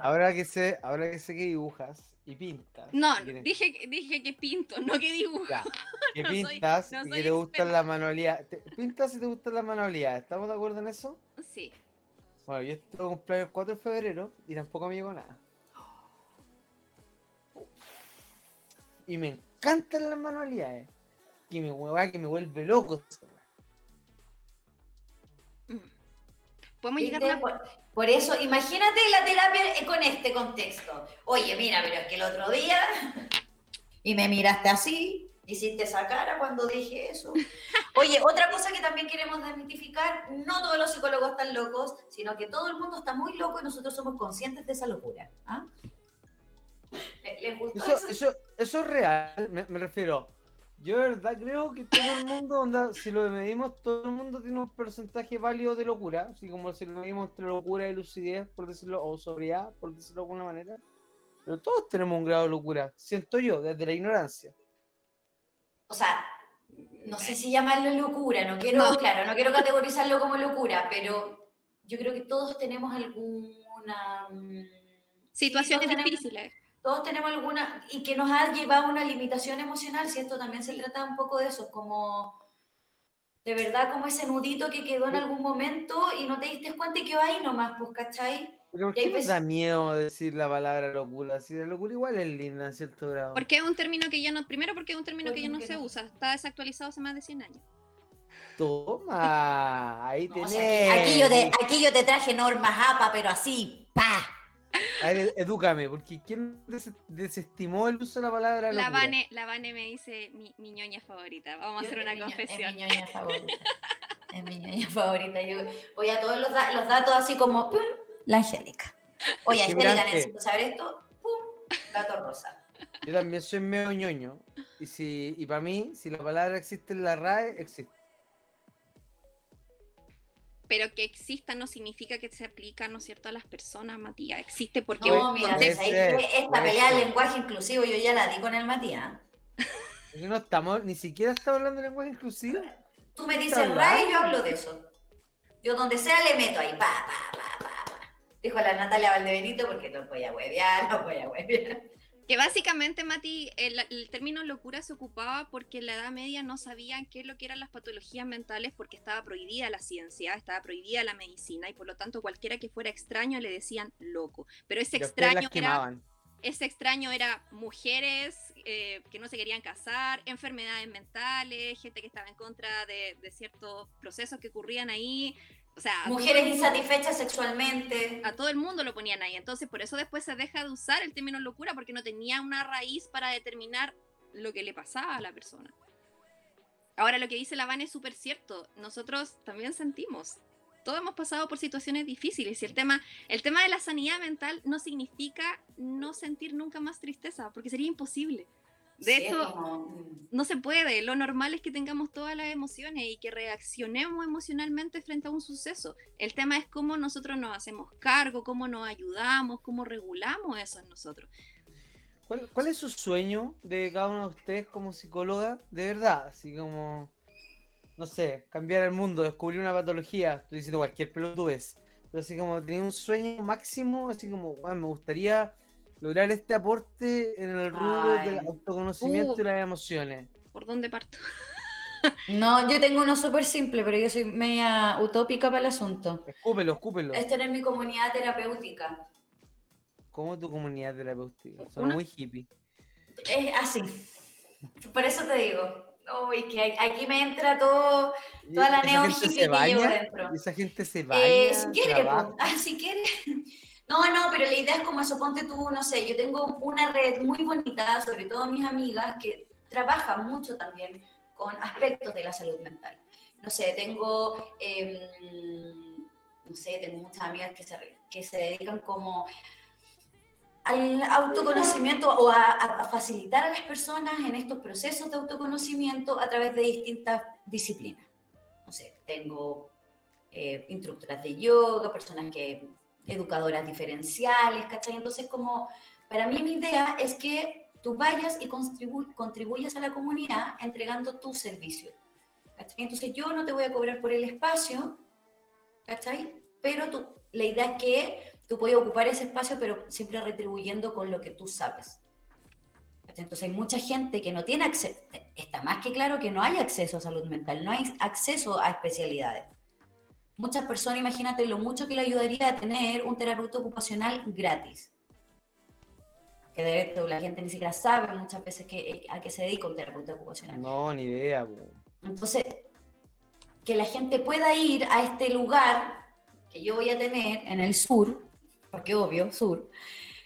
ahora que sé, ahora que sé que dibujas y pintas. No, dije, que- dije que pinto, no que dibujo. ya, que no soy- pintas no y que te gustan las manualidades. Pintas y te gustan las manualidades. ¿Estamos de acuerdo en eso? Sí. Bueno, yo estoy cumpleaños el 4 de febrero y tampoco me llegó nada. Y me encantan las manualidades. Que me hueva, que me vuelve loco. Mm. Podemos llegar a ¿Viste? Por, eso, imagínate la terapia con este contexto. Oye, mira, pero es que el otro día. Y me miraste así, hiciste esa cara cuando dije eso. Oye, otra cosa que también queremos desmitificar: no todos los psicólogos están locos, sino que todo el mundo está muy loco y nosotros somos conscientes de esa locura. ¿ah? ¿Le- ¿Les gustó Eso, eso? eso, eso es real, me, me refiero. Yo de verdad creo que todo el mundo, onda, si lo medimos, todo el mundo tiene un porcentaje válido de locura, así como si lo medimos entre locura y lucidez, por decirlo, o sobriedad, por decirlo de alguna manera. Pero todos tenemos un grado de locura, siento yo, desde la ignorancia. o sea, no sé si llamarlo locura, no quiero, No. claro, no quiero categorizarlo como locura, pero yo creo que todos tenemos alguna mm, sí, Situaciones difíciles. Todos tenemos alguna, y que nos ha llevado a una limitación emocional, si esto también se trata un poco de eso, como de verdad como ese nudito que quedó en algún momento y no te diste cuenta y quedó ahí nomás, pues, ¿cachai? Pero ¿por qué nos veces- da miedo decir la palabra locura? Si la locura igual es linda en cierto grado. Porque es un término que ya no, primero porque es un término que ya no se no. usa, está desactualizado hace más de 100 años. Toma, ahí No, o tenés. sea, aquí, aquí yo te, aquí yo te traje normas APA, pero así, pa. A ver, edúcame, porque ¿quién des- desestimó el uso de la palabra La? Vane, la Vane me dice mi, mi ñoña favorita. Vamos a hacer una mi confesión. Es mi ñoña favorita. Es mi ñoña favorita. Yo voy a todos los, da- los datos así como, pum, la Angélica. Oye, Angélica, necesito saber esto, pum, gato rosa. Yo también soy medio ñoño. Y, si, y para mí, si la palabra existe en la RAE, existe. Pero que exista no significa que se aplica, ¿no es cierto?, a las personas, Matías. Existe porque No, mira, puede ¿sabes ser, qué? esta pelea del lenguaje inclusivo yo ya la di con el Matías. No estamos, ni siquiera estamos hablando de lenguaje inclusivo. Tú me dices RAE y yo hablo de eso. Yo donde sea le meto ahí, pa, pa, pa, pa, pa. Dijo la Natalia Valdebenito porque no voy a huevear, no voy a huevear. Que básicamente, Mati, el, el término locura se ocupaba porque en la Edad Media no sabían qué es lo que eran las patologías mentales porque estaba prohibida la ciencia, estaba prohibida la medicina y por lo tanto cualquiera que fuera extraño le decían loco. Pero ese extraño era... ese extraño era mujeres eh, que no se querían casar, enfermedades mentales, gente que estaba en contra de, de ciertos procesos que ocurrían ahí. O sea, Mujeres mundo- insatisfechas sexualmente. a todo el mundo lo ponían ahí. Entonces, por eso después se deja de usar el término locura, porque no tenía una raíz para determinar lo que le pasaba a la persona. Ahora, lo que dice la Van es súper cierto. Nosotros también sentimos. Todos hemos pasado por situaciones difíciles y el tema, el tema de la sanidad mental no significa no sentir nunca más tristeza, porque sería imposible. De Sí, es hecho, como, mm, no se puede. Lo normal es que tengamos todas las emociones y que reaccionemos emocionalmente frente a un suceso. El tema es cómo nosotros nos hacemos cargo, cómo nos ayudamos, cómo regulamos eso en nosotros. ¿Cuál, cuál es su sueño de cada uno de ustedes como psicóloga? De verdad, así como, no sé, cambiar el mundo, descubrir una patología, estoy diciendo cualquier pelotudez, pero así como tener un sueño máximo, así como, "Guau, me gustaría lograr este aporte en el rubro del autoconocimiento Uh. y las emociones. ¿Por dónde parto? No, yo tengo uno súper simple, pero yo soy media utópica para el asunto. Escúpelo, escúpelo. Es tener mi comunidad terapéutica. ¿Cómo tu comunidad terapéutica? Son Una- muy hippie. Es así. Por eso te digo. Uy, que a- aquí me entra todo, toda la ¿Esa neo gente hippie se que llevo dentro. ¿Esa gente se baña? Eh, si quiere, po. Ah, si quiere. No, no, pero la idea es como eso, ponte tú, no sé, yo tengo una red muy bonita, sobre todo mis amigas, que trabajan mucho también con aspectos de la salud mental. No sé, tengo, em, no sé, tengo muchas amigas que se, que se dedican como al autoconocimiento o a, facilitar a las personas en estos procesos de autoconocimiento a través de distintas disciplinas. No sé, tengo eh, instructoras de yoga, personas que, educadoras diferenciales, ¿cachai? Entonces, como, para mí mi idea es que tú vayas y contribu- contribuyas a la comunidad entregando tu servicio. ¿cachai? Entonces, yo no te voy a cobrar por el espacio, ¿cachai? Pero tú, la idea es que tú puedes ocupar ese espacio, pero siempre retribuyendo con lo que tú sabes. Entonces, hay mucha gente que no tiene acceso, está más que claro que no hay acceso a salud mental, no hay acceso a especialidades muchas personas, imagínate lo mucho que le ayudaría a tener un terapeuta ocupacional gratis. Que de hecho la gente ni siquiera sabe muchas veces que, a qué se dedica un terapeuta ocupacional. No, ni idea. po. Entonces, que la gente pueda ir a este lugar que yo voy a tener en el sur, porque obvio, sur.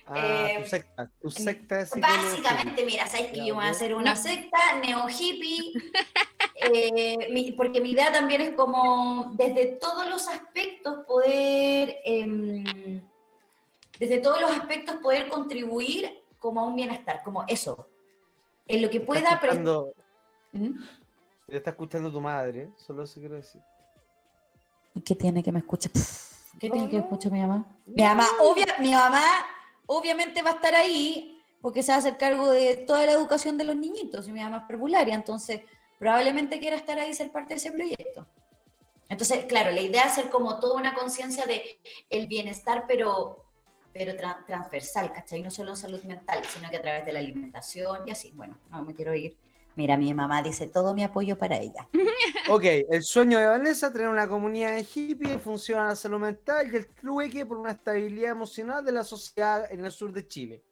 Ah, Eh, tu secta. Tu secta psicología. Básicamente, mira, sabes que yo voy a hacer una secta neo hippie, eh, mi- porque mi idea también es como desde todos los aspectos poder, em, desde todos los aspectos poder contribuir como a un bienestar, como eso, en lo que Está pueda. pre- escuchando- ¿Mm? Está escuchando tu madre, solo eso quiero decir. ¿Qué tiene que me escuche? ¿Qué tiene que escuche mi mamá? Mi mamá, obvia- mi mamá obviamente va a estar ahí porque se va a hacer cargo de toda la educación de los niñitos y mi mamá es entonces probablemente quiera estar ahí y ser parte de ese proyecto. Entonces, claro, la idea es hacer como toda una conciencia de el bienestar, pero, pero tra- transversal, ¿cachai? No solo salud mental, sino que a través de la alimentación y así. Bueno, no me quiero ir. Mira, mi mamá dice todo mi apoyo para ella. Ok, el sueño de Vanessa, tener una comunidad de hippies, funciona la salud mental y el trueque por una estabilidad emocional de la sociedad en el sur de Chile.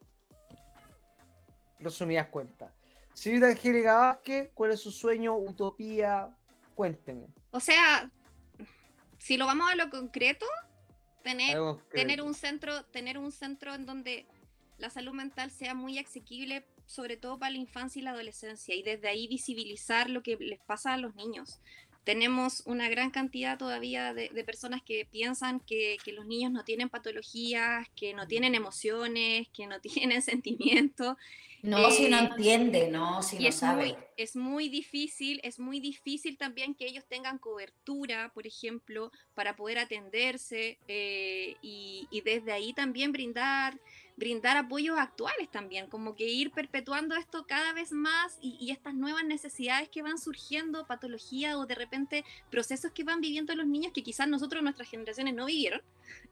Resumidas cuentas. Señorita Angélica Vázquez, ¿cuál es su sueño, utopía? Cuénteme. O sea, si lo vamos a lo concreto, tener, tener un centro, tener un centro en donde la salud mental sea muy asequible, sobre todo para la infancia y la adolescencia, y desde ahí visibilizar lo que les pasa a los niños. Tenemos una gran cantidad todavía de, de personas que piensan que, que los niños no tienen patologías, que no tienen emociones, que no tienen sentimientos, No, si no Eh, entiende, no, si y no es sabe. muy, es muy difícil, es muy difícil también que ellos tengan cobertura, por ejemplo, para poder atenderse eh, y, y desde ahí también brindar, brindar apoyos actuales también, como que ir perpetuando esto cada vez más y, estas nuevas necesidades que van surgiendo, patologías o de repente procesos que van viviendo los niños que quizás nosotros, nuestras generaciones no vivieron,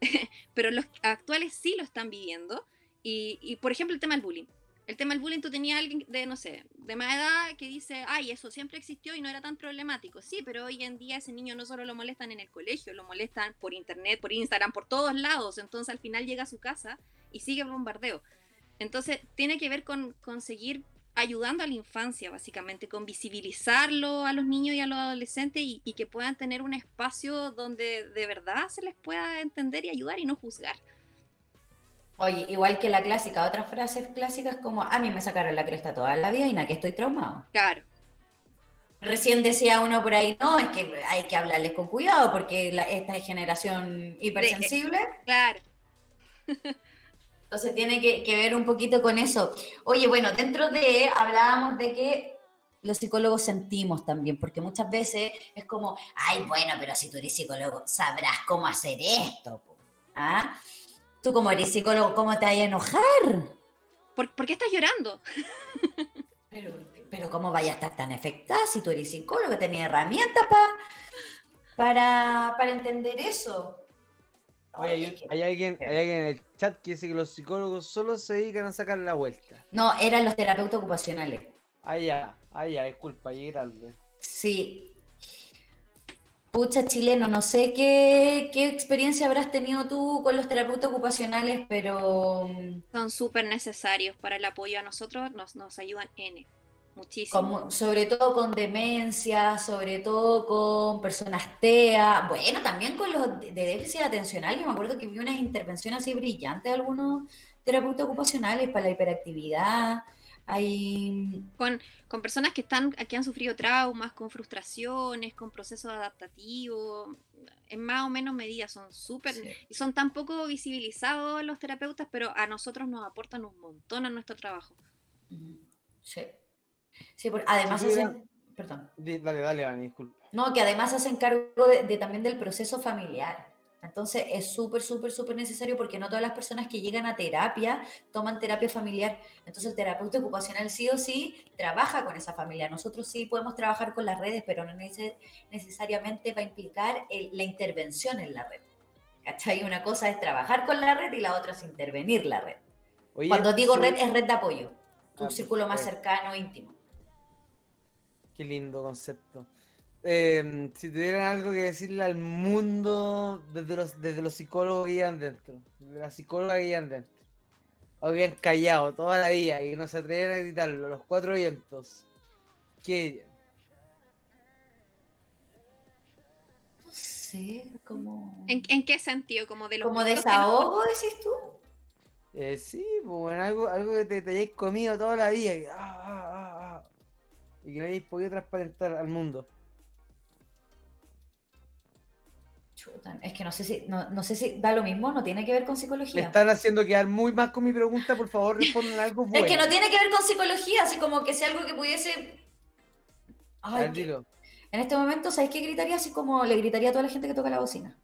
pero los actuales sí lo están viviendo. Y, y, por ejemplo, el tema del bullying. El tema del bullying, tú tenías alguien de, no sé, de más edad que dice, ay, eso siempre existió y no era tan problemático. Sí, pero hoy en día ese niño no solo lo molestan en el colegio, lo molestan por internet, por Instagram, por todos lados. Entonces al final llega a su casa y sigue el bombardeo. Entonces, tiene que ver con conseguir ayudando a la infancia, básicamente, con visibilizarlo a los niños y a los adolescentes y, y, que puedan tener un espacio donde de verdad se les pueda entender y ayudar y no juzgar. Oye, igual que la clásica, otras frases clásicas como a mí me sacaron la cresta toda la vida y nada, que estoy traumado. Claro. Recién decía uno por ahí, no, es que hay que hablarles con cuidado porque la, esta es generación hipersensible. claro. Entonces tiene que, que, ver un poquito con eso. Oye, bueno, dentro de, hablábamos de que los psicólogos sentimos también, porque muchas veces es como, ay, bueno, pero si tú eres psicólogo, sabrás cómo hacer esto. ¿Ah? Tú como eres psicólogo, ¿cómo te vas a enojar? ¿Por, ¿por qué estás llorando? pero, pero ¿cómo vaya a estar tan afectada si tú eres psicólogo? Tenía herramientas pa, para, para entender eso. Oye, hay, hay, alguien, hay alguien en el chat que dice que los psicólogos solo se dedican a sacar la vuelta. No, eran los terapeutas ocupacionales. Ah, ya, ah, ya, disculpa, llegué tarde. Sí. Pucha, chileno, no sé qué, qué experiencia habrás tenido tú con los terapeutas ocupacionales, pero... Son súper necesarios para el apoyo a nosotros, nos, nos ayudan N. Muchísimo. Como, sobre todo con demencia, sobre todo con personas TEA, bueno, también con los de déficit atencional. Yo me acuerdo que vi unas intervenciones así brillantes de algunos terapeutas ocupacionales para la hiperactividad. Hay... Con, con personas que, están, que han sufrido traumas, con frustraciones, con procesos adaptativos, en más o menos medida, son súper, sí. y son tan poco visibilizados los terapeutas, pero a nosotros nos aportan un montón a nuestro trabajo. Sí. Sí, porque además sí, hacen. Perdón. Dale, dale, Dani, disculpa. No, que además hacen cargo de, de, también del proceso familiar. Entonces es súper, súper, súper necesario porque no todas las personas que llegan a terapia toman terapia familiar. Entonces el terapeuta ocupacional sí o sí trabaja con esa familia. Nosotros sí podemos trabajar con las redes, pero no necesariamente va a implicar el, la intervención en la red. ¿Cachai? Una cosa es trabajar con la red y la otra es intervenir la red. Oye, Cuando digo red es red de apoyo, tu ah, círculo más cercano, íntimo. Qué lindo concepto. Eh, si tuvieran algo que decirle al mundo desde los, desde los psicólogos que iban dentro, de las psicólogas que iban dentro, o habían callado toda la vida y no se atrevieran a gritarlo, los cuatro vientos, ¿qué No sé, como... ¿En, ¿En, qué sentido? ¿Como, de ¿Como desahogo, que... decís tú? Eh, sí, pues algo, algo que te, te hayáis comido toda la vida y, ah, ah, ah, y que no hayáis podido transparentar al mundo. Es que no sé si, no, no, sé si da lo mismo, no tiene que ver con psicología. Me están haciendo quedar muy mal con mi pregunta, por favor, respondan algo bueno. es que no tiene que ver con psicología, así como que sea algo que pudiese. Ay, que... En este momento, ¿sabes qué gritaría? Así como le gritaría a toda la gente que toca la bocina.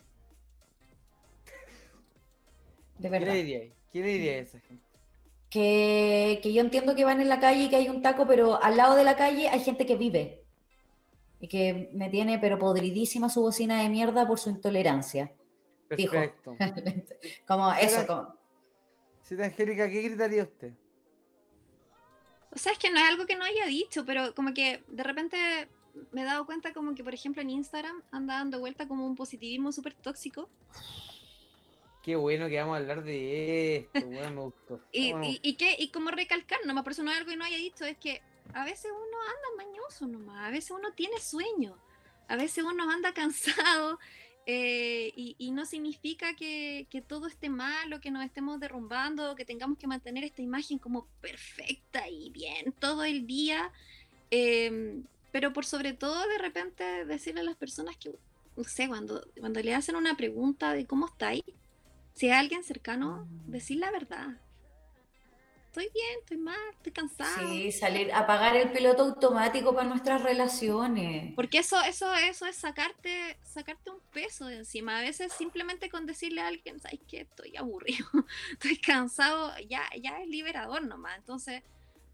De verdad. ¿Qué le diría, ¿Qué le diría a esa gente? Que, que yo entiendo que van en la calle y que hay un taco, pero al lado de la calle hay gente que vive y que me tiene pero podridísima su bocina de mierda por su intolerancia. Perfecto. Dijo. como eso, como... Sí, Angélica, ¿qué gritaría usted? O sea, es que no es algo que no haya dicho, pero como que de repente me he dado cuenta como que, por ejemplo, en Instagram anda dando vuelta como un positivismo súper tóxico. Qué bueno que vamos a hablar de esto, bueno, me gustó. y, y, y, qué, y como recalcar, nomás por eso no es algo que no haya dicho, es que a veces uno anda mañoso nomás, a veces uno tiene sueño, a veces uno anda cansado eh, y, y, no significa que, que, todo esté mal o que nos estemos derrumbando, que tengamos que mantener esta imagen como perfecta y bien todo el día, eh, pero por sobre todo de repente decirle a las personas que, no sé, cuando, cuando le hacen una pregunta de cómo estáis, si hay alguien cercano, decir la verdad estoy bien, estoy mal, estoy cansado. Sí, salir, apagar el piloto automático para nuestras relaciones. Porque eso, eso, eso es sacarte, sacarte un peso de encima. A veces simplemente con decirle a alguien, sabes que estoy aburrido, estoy cansado, ya, ya es liberador nomás. Entonces,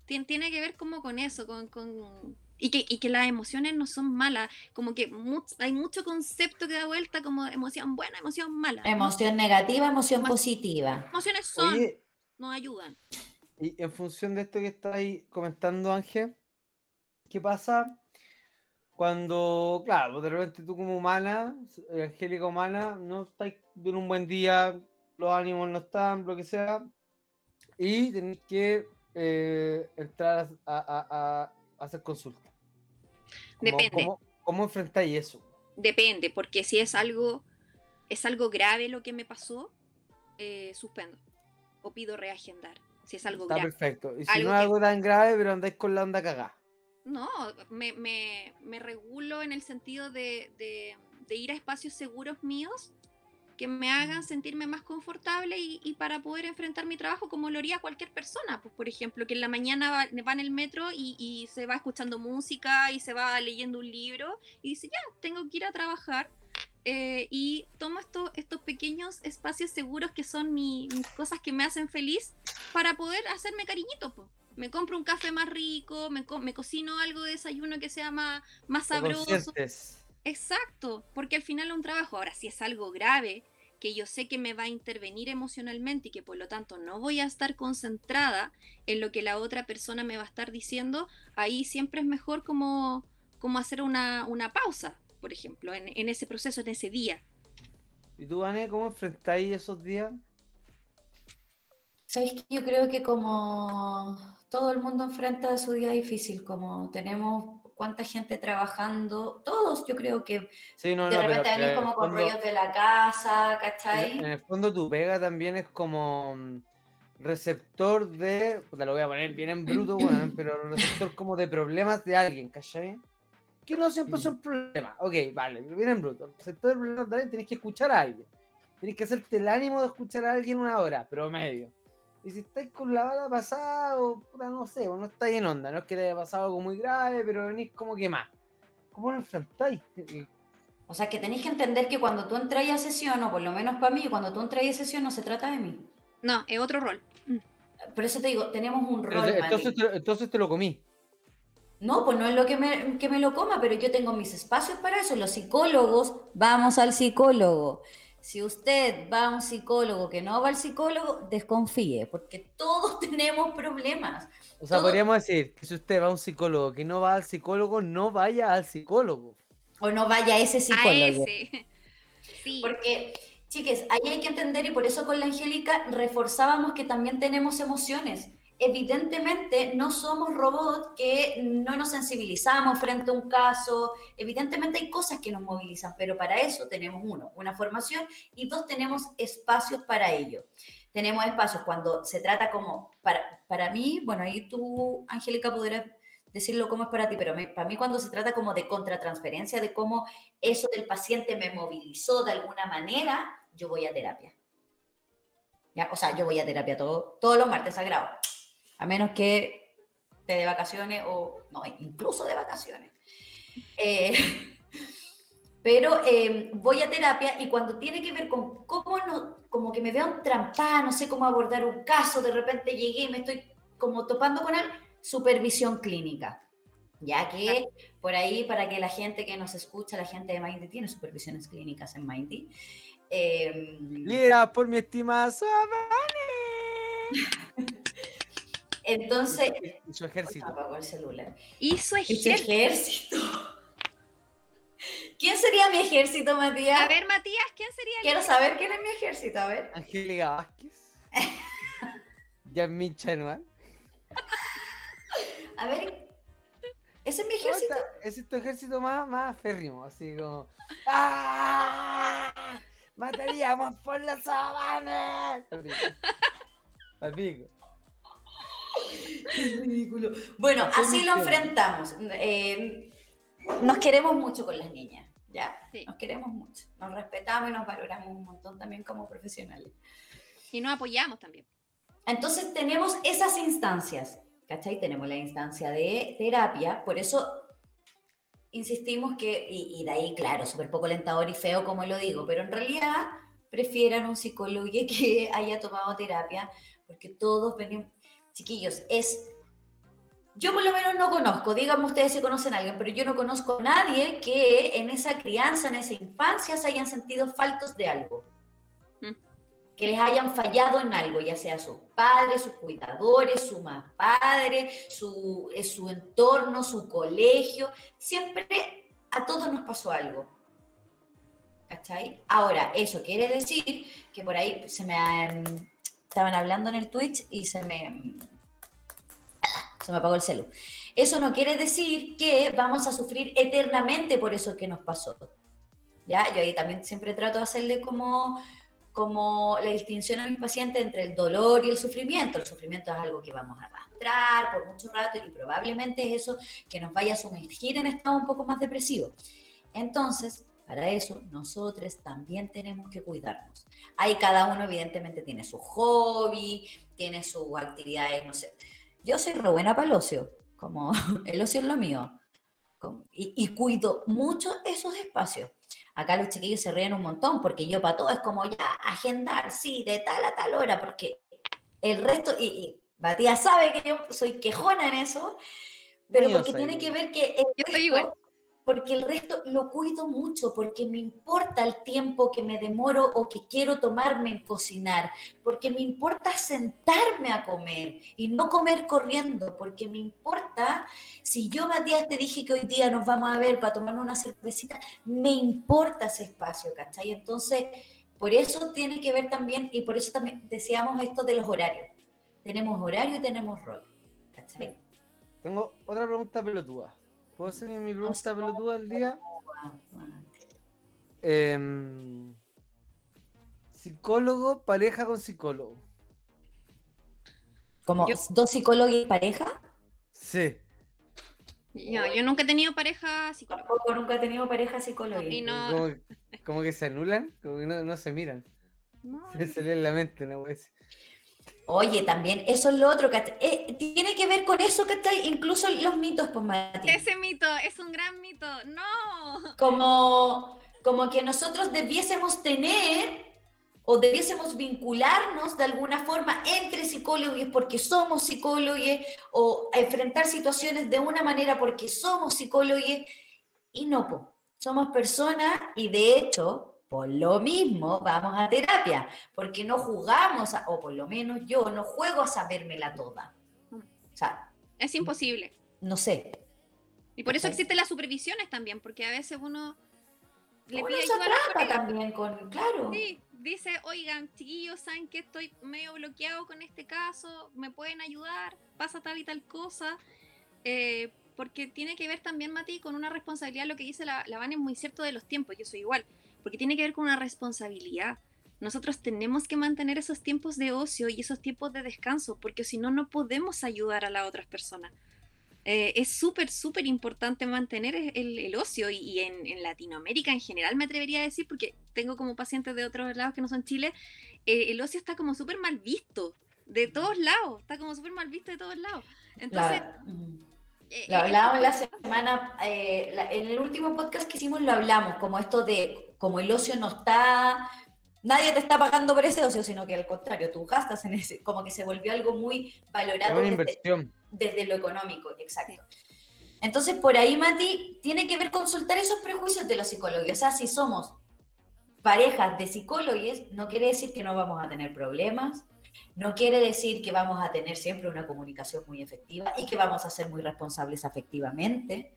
tiene, tiene que ver como con eso, con, con y que, y que, las emociones no son malas, como que much, hay mucho concepto que da vuelta como emoción buena, emoción mala. Emoción negativa, emoción positiva. Emociones son, Oye, nos ayudan. Y en función de esto que estáis comentando, Ángel, ¿qué pasa cuando, claro, de repente tú como humana, angélica humana, no estáis en un buen día, los ánimos no están, lo que sea, y tenéis que eh, entrar a, a- a- a hacer consulta. ¿Cómo- Depende. ¿Cómo, cómo enfrentáis eso? Depende, porque si es algo, es algo grave lo que me pasó, eh, suspendo o pido reagendar. Si es algo Está grave. perfecto. Y si Algo no es que- algo tan grave, pero andáis con la onda cagada. No, me, me- me regulo en el sentido de, de- de ir a espacios seguros míos que me hagan sentirme más confortable y, y para poder enfrentar mi trabajo como lo haría cualquier persona. Pues, por ejemplo, que en la mañana va, va en el metro y, y se va escuchando música y se va leyendo un libro y dice, ya, tengo que ir a trabajar. eh, y tomo esto- estos pequeños espacios seguros que son mi- mis cosas que me hacen feliz para poder hacerme cariñito. po. Me compro un café más rico, me, co- me cocino algo de desayuno que sea más, más sabroso. Exacto, porque al final es un trabajo. Ahora, si es algo grave, que yo sé que me va a intervenir emocionalmente y que por lo tanto no voy a estar concentrada en lo que la otra persona me va a estar diciendo, ahí siempre es mejor como, como hacer una, una pausa, por ejemplo, en, en ese proceso, en ese día. ¿Y tú, Anne, cómo enfrentáis esos días? ¿Sabes qué? Yo creo que como todo el mundo enfrenta su día difícil, como tenemos cuánta gente trabajando, todos yo creo que Sí, no, de no, repente venís en como con fondo- rollos de la casa, ¿cachai? en el fondo tu pega también es como mm, receptor de, puta, lo voy a poner bien en bruto, weón, pero receptor como de problemas de alguien, ¿cachai? Que no siempre son problemas. Ok, vale, pero bien en bruto. Receptor de problemas de alguien tenés que escuchar a alguien. Tenés que hacerte el ánimo de escuchar a alguien una hora, promedio. Y si estáis con la bala pasada, o puta, no sé, o no estáis en onda, no es que le haya pasado algo muy grave, pero venís como que más. ¿Cómo lo enfrentáis? O sea, que tenéis que entender que cuando tú entras a sesión, o por lo menos para mí, cuando tú entras a sesión no se trata de mí. No, es otro rol. Por eso te digo, tenemos un rol. Entonces, te, lo- entonces te lo comí. No, pues no es lo que me, que me lo coma, pero yo tengo mis espacios para eso. Los psicólogos, vamos al psicólogo. Si usted va a un psicólogo que no va al psicólogo, desconfíe, porque todos tenemos problemas. O sea, Todo- podríamos decir que si usted va a un psicólogo que no va al psicólogo, no vaya al psicólogo. O no vaya a ese A psicólogo. ese. Sí. Porque, chiques, ahí hay que entender, y por eso con la Angélica reforzábamos que también tenemos emociones. Evidentemente no somos robots que no nos sensibilizamos frente a un caso. Evidentemente hay cosas que nos movilizan, pero para eso tenemos uno, una formación y dos, tenemos espacios para ello. Tenemos espacios cuando se trata como, para, para mí, bueno, ahí tú, Angélica, podrás decirlo cómo es para ti, pero para mí cuando se trata como de contratransferencia, de cómo eso del paciente me movilizó de alguna manera, yo voy a terapia. O sea, yo voy a terapia todo, todos los martes sagrados, a menos que esté de vacaciones o, no, incluso de vacaciones. Eh, pero eh, voy a terapia y cuando tiene que ver con cómo no, como que me veo trampada, no sé cómo abordar un caso, de repente llegué y me estoy como topando con él, supervisión clínica. Ya que por ahí, para que la gente que nos escucha, la gente de Mindy tiene supervisiones clínicas en Mindy. Eh, Lidera por mi estimada Suavani. entonces, Y su ejército. apagó el celular. Y su ejército. ejército. ¿Quién sería mi ejército, Matías? A ver, Matías, ¿quién sería el Quiero saber quién es mi ejército, a ver. Angélica Vázquez. Yasmin Chanuan. A ver. ¿Ese es mi ejército? Ese es tu ejército más, más férrimo, así como. ¡Ah! ¡Mataríamos por la sabana! Al pico. Es ridículo. Bueno, Así lo enfrentamos. Eh, nos queremos mucho con las niñas, ¿ya? Sí. Nos queremos mucho. Nos respetamos y nos valoramos un montón también como profesionales. Y nos apoyamos también. Entonces tenemos esas instancias, ¿cachai? Tenemos la instancia de terapia, por eso insistimos que, y, y de ahí, claro, súper poco alentador y feo como lo digo, pero en realidad prefieran un psicólogo que haya tomado terapia, porque todos venimos, chiquillos, es... Yo por lo menos no conozco, díganme ustedes si conocen a alguien, pero yo no conozco a nadie que en esa crianza, en esa infancia, se hayan sentido faltos de algo que les hayan fallado en algo, ya sea sus padres, sus cuidadores, su más padre, su, eh, su entorno, su colegio. Siempre a todos nos pasó algo. ¿Cachai? Ahora, eso quiere decir que por ahí se me han- estaban hablando en el Twitch y se me, se me apagó el celu. Eso no quiere decir que vamos a sufrir eternamente por eso que nos pasó. ¿Ya? Yo ahí también siempre trato de hacerle como, como la distinción a mi paciente entre el dolor y el sufrimiento. El sufrimiento es algo que vamos a arrastrar por mucho rato y probablemente es eso que nos vaya a sumergir en estado un poco más depresivo. Entonces, para eso, nosotros también tenemos que cuidarnos. Ahí cada uno evidentemente tiene su hobby, tiene sus actividades, no sé. Yo soy re buena para el ocio, como el ocio es lo mío. Y, y, cuido mucho esos espacios. Acá los chiquillos se ríen un montón porque yo para todo es como ya agendar, sí, de tal a tal hora, porque el resto, y, y Matías sabe que yo soy quejona en eso, pero porque tiene que ver que el yo soy igual porque el resto lo cuido mucho, porque me importa el tiempo que me demoro o que quiero tomarme en cocinar, porque me importa sentarme a comer y no comer corriendo, porque me importa, si yo Matías te dije que hoy día nos vamos a ver para tomar una cervecita, me importa ese espacio, ¿cachai? Entonces, por eso tiene que ver también, y por eso también decíamos esto de los horarios. Tenemos horario y tenemos rol, ¿cachai? Tengo otra pregunta pelotuda. ¿Puedo hacer mi pregunta pelotuda del día? Eh, psicólogo, pareja con psicólogo. ¿Como yo, dos psicólogos y pareja? Sí. Yo, yo nunca he tenido pareja psicóloga. Tampoco nunca he tenido pareja psicóloga. Y no... como, como, que se anulan, como que no, no se miran. No. Se lee la mente, no puede Oye, también, eso es lo otro, que eh, tiene que ver con eso, que Incluso los mitos, pues, Mati. Ese mito es un gran mito, no. Como, como que nosotros debiésemos tener o debiésemos vincularnos de alguna forma entre psicólogos porque somos psicólogos o enfrentar situaciones de una manera porque somos psicólogos y no, pues, somos personas y de hecho por lo mismo vamos a terapia, porque no jugamos, a, o por lo menos yo no juego a sabérmela toda. O sea, es imposible. No sé. Y por eso existen las supervisiones también, porque a veces uno le pide ayuda a la también con, claro. Sí, dice, oigan, chiquillos, saben que estoy medio bloqueado con este caso, me pueden ayudar, pasa tal y tal cosa. Eh, porque tiene que ver también, Mati, con una responsabilidad, lo que dice la, la Van es muy cierto de los tiempos, yo soy igual porque tiene que ver con una responsabilidad. Nosotros tenemos que mantener esos tiempos de ocio y esos tiempos de descanso, porque si no, no podemos ayudar a las otras personas. Eh, es súper, súper importante mantener el, el ocio y, y en, en, Latinoamérica en general me atrevería a decir, porque tengo como pacientes de otros lados que no son Chile, eh, el ocio está como súper mal visto, de todos lados, está como súper mal visto de todos lados. Entonces... La... Eh, lo hablábamos la semana, eh, la, en el último podcast que hicimos lo hablamos, como esto de como el ocio no está, nadie te está pagando por ese ocio, sino que al contrario, tú gastas en ese, como que se volvió algo muy valorado desde, desde, lo económico, exacto. Entonces, por ahí, Mati, tiene que ver con soltar esos prejuicios de los psicólogos. O sea, si somos parejas de psicólogos, no quiere decir que no vamos a tener problemas, no quiere decir que vamos a tener siempre una comunicación muy efectiva y que vamos a ser muy responsables afectivamente,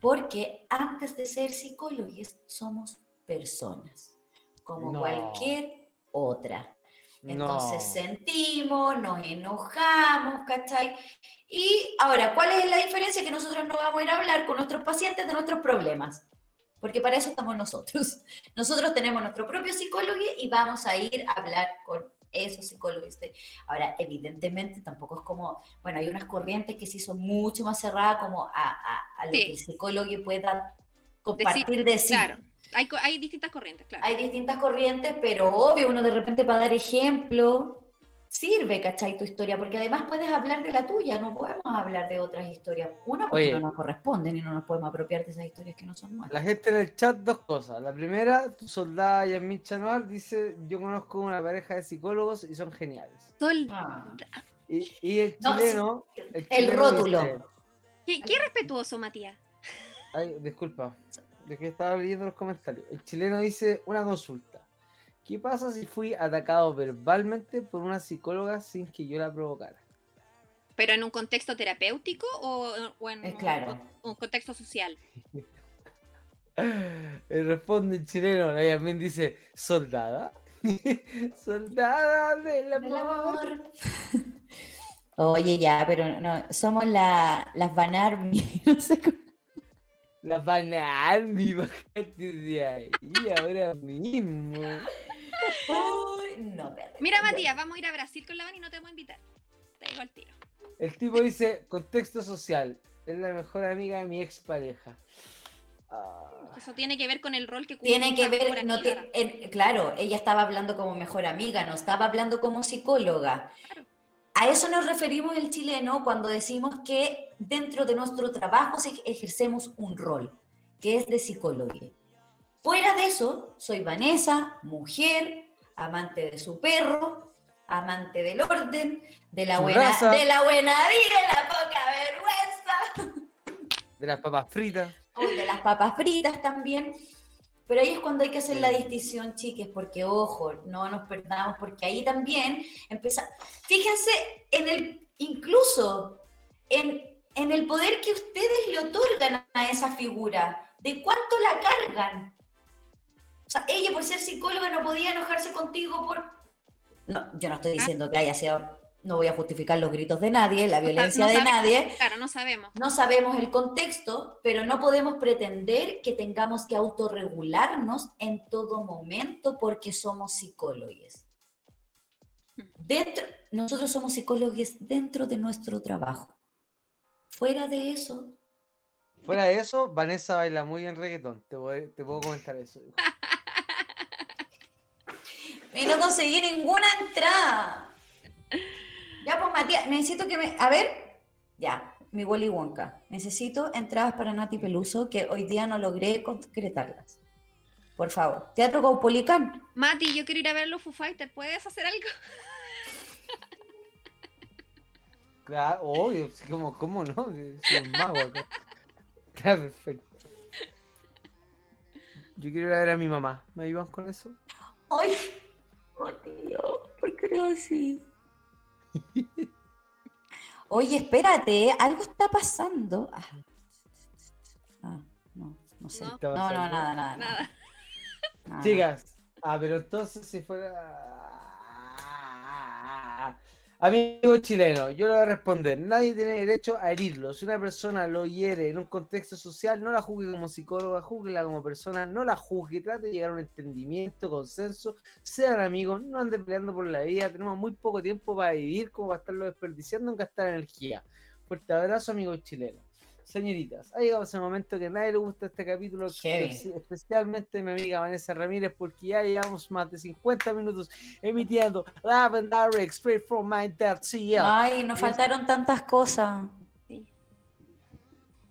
porque antes de ser psicólogos somos personas, como no. cualquier otra. Entonces no. sentimos, nos enojamos, ¿cachai? Y ahora, ¿cuál es la diferencia? Que nosotros no vamos a ir a hablar con nuestros pacientes de nuestros problemas, porque para eso estamos nosotros. Nosotros tenemos nuestro propio psicólogo y vamos a ir a hablar con esos psicólogos. Ahora, evidentemente tampoco es como, bueno, hay unas corrientes que sí son mucho más cerradas como a, a, a lo sí. que el psicólogo pueda compartir de sí. Claro. Hay, hay, distintas corrientes, claro. Hay distintas corrientes, pero obvio, uno de repente para dar ejemplo, sirve, ¿cachai? Tu historia, porque además puedes hablar de la tuya, no podemos hablar de otras historias. Una, porque Oye, no nos corresponden y no nos podemos apropiar de esas historias que no son nuestras. La gente en el chat, dos cosas. La primera, tu soldada Yasmin Chanual dice: Yo conozco una pareja de psicólogos y son geniales. Ah. Y, y, el chileno. No, el, el, rótulo. Dice, ¿Qué, ¿Qué, respetuoso, Matías? Ay, disculpa de que estaba leyendo los comentarios. El chileno dice una consulta. ¿Qué pasa si fui atacado verbalmente por una psicóloga sin que yo la provocara? ¿Pero en un contexto terapéutico o, o en es claro. un, un, contexto social? Responde el chileno, también dice, ¿soldada? Soldada del Del amor. Oye, ya, pero no, somos la, las Van Army. No sé cómo- La banana, bájate de ahí ahora mismo. No, espérate. Mira. Matías, vamos a ir a Brasil con la Van y no te voy a invitar. Te digo al tiro. El tipo dice, contexto social, es la mejor amiga de mi expareja. Ah, Eso tiene que ver con el rol que Tiene que ver, como no amiga. te- en- claro, ella estaba hablando como mejor amiga, no estaba hablando como psicóloga. Claro. A eso nos referimos el chileno cuando decimos que dentro de nuestro trabajo se- ejercemos un rol, que es de psicóloga. Fuera de eso, soy Vanessa, mujer, amante de su perro, amante del orden, de la Su buena, raza. de la buena vida, y la poca vergüenza. de las papas fritas. o de las papas fritas también. Pero ahí es cuando hay que hacer la distinción, chiques, porque ojo, no nos perdamos, porque ahí también empieza. Fíjense en el, incluso en, en el poder que ustedes le otorgan a esa figura, de cuánto la cargan. Sea, ella por ser psicóloga no podía enojarse contigo por. No, yo no estoy diciendo que haya sido. No voy a justificar los gritos de nadie, la violencia no de sabemos. nadie. Claro, no sabemos. No sabemos el contexto, pero no podemos pretender que tengamos que autorregularnos en todo momento porque somos psicólogos. Dentro, nosotros somos psicólogos dentro de nuestro trabajo. Fuera de eso, Fuera de eso, Vanessa baila muy bien reggaetón. Te, voy- te puedo comentar eso. y no conseguí ninguna entrada. Ya, pues Matías, necesito que me... A ver, ya, mi Willy Wonka. Necesito entradas para Nati Peluso que hoy día no logré concretarlas. Por favor. Teatro Caupolicán. Mati, yo quiero ir a ver los Foo Fighters. ¿Puedes hacer algo? Claro, obvio, ¿cómo, cómo no? Soy un mago acá. Claro, perfecto. Yo quiero ir a ver a mi mamá. ¿Me ayudan con eso? Ay, oh Dios, ¿por qué no así? Oye, espérate, algo está pasando. Ah, Ah, no, no sé. No. No, nada. nada, Nada. nada. Chicas. Ah, pero entonces si fuera... Amigo chileno, yo le voy a responder. Nadie tiene derecho a herirlo. Si una persona lo hiere en un contexto social, no la juzgue como psicóloga, júguela como persona, no la juzgue, trate de llegar a un entendimiento, consenso, sean amigos, no ande peleando por la vida. Tenemos muy poco tiempo para vivir, como para estarlo desperdiciando en gastar energía. Fuerte abrazo, amigos chilenos. Señoritas, ha llegado ese momento que a nadie le gusta este capítulo, especialmente mi amiga Vanessa Ramírez, porque ya llevamos más de 50 minutos emitiendo Live and Direct straight from my dad CL. Ay, nos faltaron tantas cosas.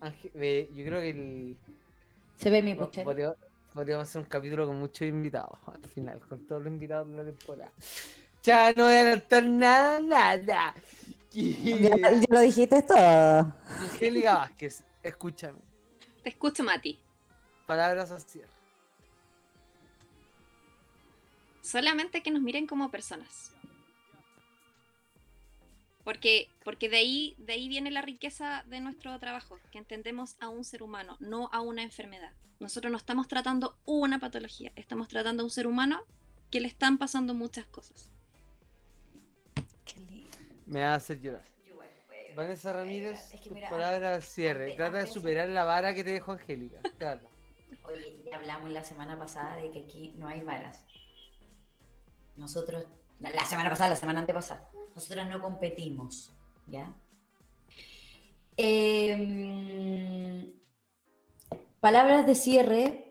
Ángel- eh, yo creo que el, Se ve mi podría- podríamos hacer un capítulo con muchos invitados al final, con todos los invitados de la temporada. Ya no voy a adelantar nada, nada. Ya, ya lo dijiste todo. Angélica Vázquez, escúchame. Te escucho, Mati. Palabras al cierre. Solamente que nos miren como personas. Porque, porque de, ahí, de ahí viene la riqueza de nuestro trabajo, que entendemos a un ser humano, no a una enfermedad. Nosotros no estamos tratando una patología, estamos tratando a un ser humano que le están pasando muchas cosas. Me va a hacer llorar. Vanessa Ramírez, Es que mira, cierre. antes- Trata de superar la vara que te dejó Angélica. Claro. Oye, ya hablamos la semana pasada de que aquí no hay varas. Nosotros, la, la semana pasada, la semana antepasada, nosotros no competimos, ¿ya? Em, palabras de cierre.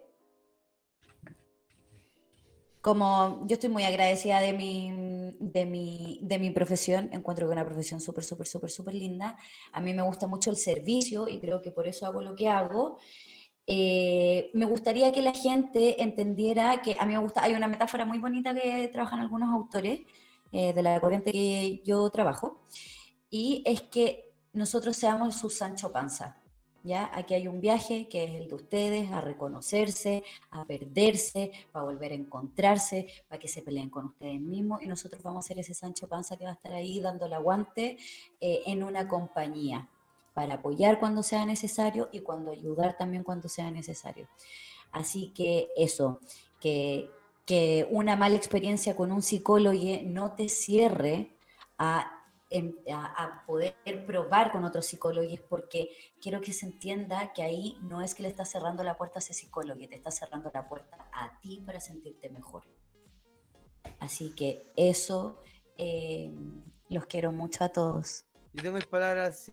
Como yo estoy muy agradecida de mi, de mi, de mi profesión, encuentro que es una profesión súper, súper, súper, súper linda. A mí me gusta mucho el servicio y creo que por eso hago lo que hago. Eh, me gustaría que la gente entendiera que a mí me gusta, hay una metáfora muy bonita que trabajan algunos autores eh, de la corriente que yo trabajo, y es que nosotros seamos su Sancho Panza. ¿Ya? Aquí hay un viaje que es el de ustedes, a reconocerse, a perderse, para volver a encontrarse, para que se peleen con ustedes mismos, y nosotros vamos a ser ese Sancho Panza que va a estar ahí dando el aguante eh, en una compañía para apoyar cuando sea necesario y cuando ayudar también cuando sea necesario. Así que eso, que que una mala experiencia con un psicólogo no te cierre a, em, a, poder probar con otros psicólogos, porque quiero que se entienda que ahí no es que le estás cerrando la puerta a ese psicólogo, te está cerrando la puerta a ti para sentirte mejor. Así que eso eh, los quiero mucho a todos. Y tengo mis palabras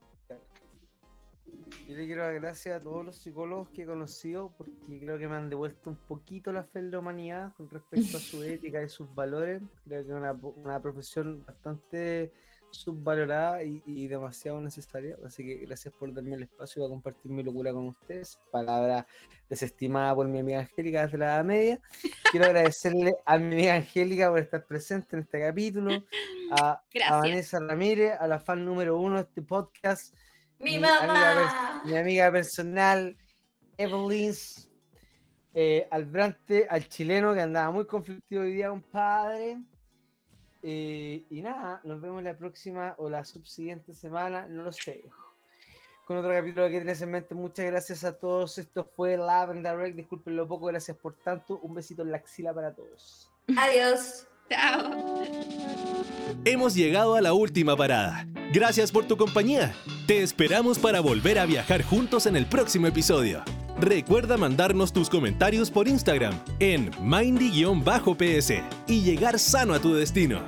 yo le quiero dar gracias a todos los psicólogos que he conocido porque creo que me han devuelto un poquito la fe en la humanidad con respecto a su ética y sus valores. Creo que es una, una profesión bastante subvalorada y, demasiado necesaria. Así que gracias por darme el espacio para compartir mi locura con ustedes. Palabra desestimada por mi amiga Angélica desde la media. Quiero agradecerle a mi amiga Angélica por estar presente en este capítulo, a, a Vanessa Ramírez, a la fan número uno de este podcast mi, mamá. mi amiga personal, Evelyn, eh, al Brante, al chileno que andaba muy conflictivo hoy día, compadre. Eh, y nada, nos vemos la próxima o la subsiguiente semana, no lo sé. Con otro capítulo que tienes en mente. Muchas gracias a todos. Esto fue Love and Direct. Disculpen lo poco, gracias por tanto. Un besito en la axila para todos. Adiós. Chao. Hemos llegado a la última parada. Gracias por tu compañía. Te esperamos para volver a viajar juntos en el próximo episodio. Recuerda mandarnos tus comentarios por Instagram en mindy-ps y llegar sano a tu destino.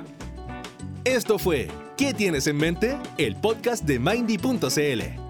Esto fue ¿Qué tienes en mente? El podcast de mindy.cl.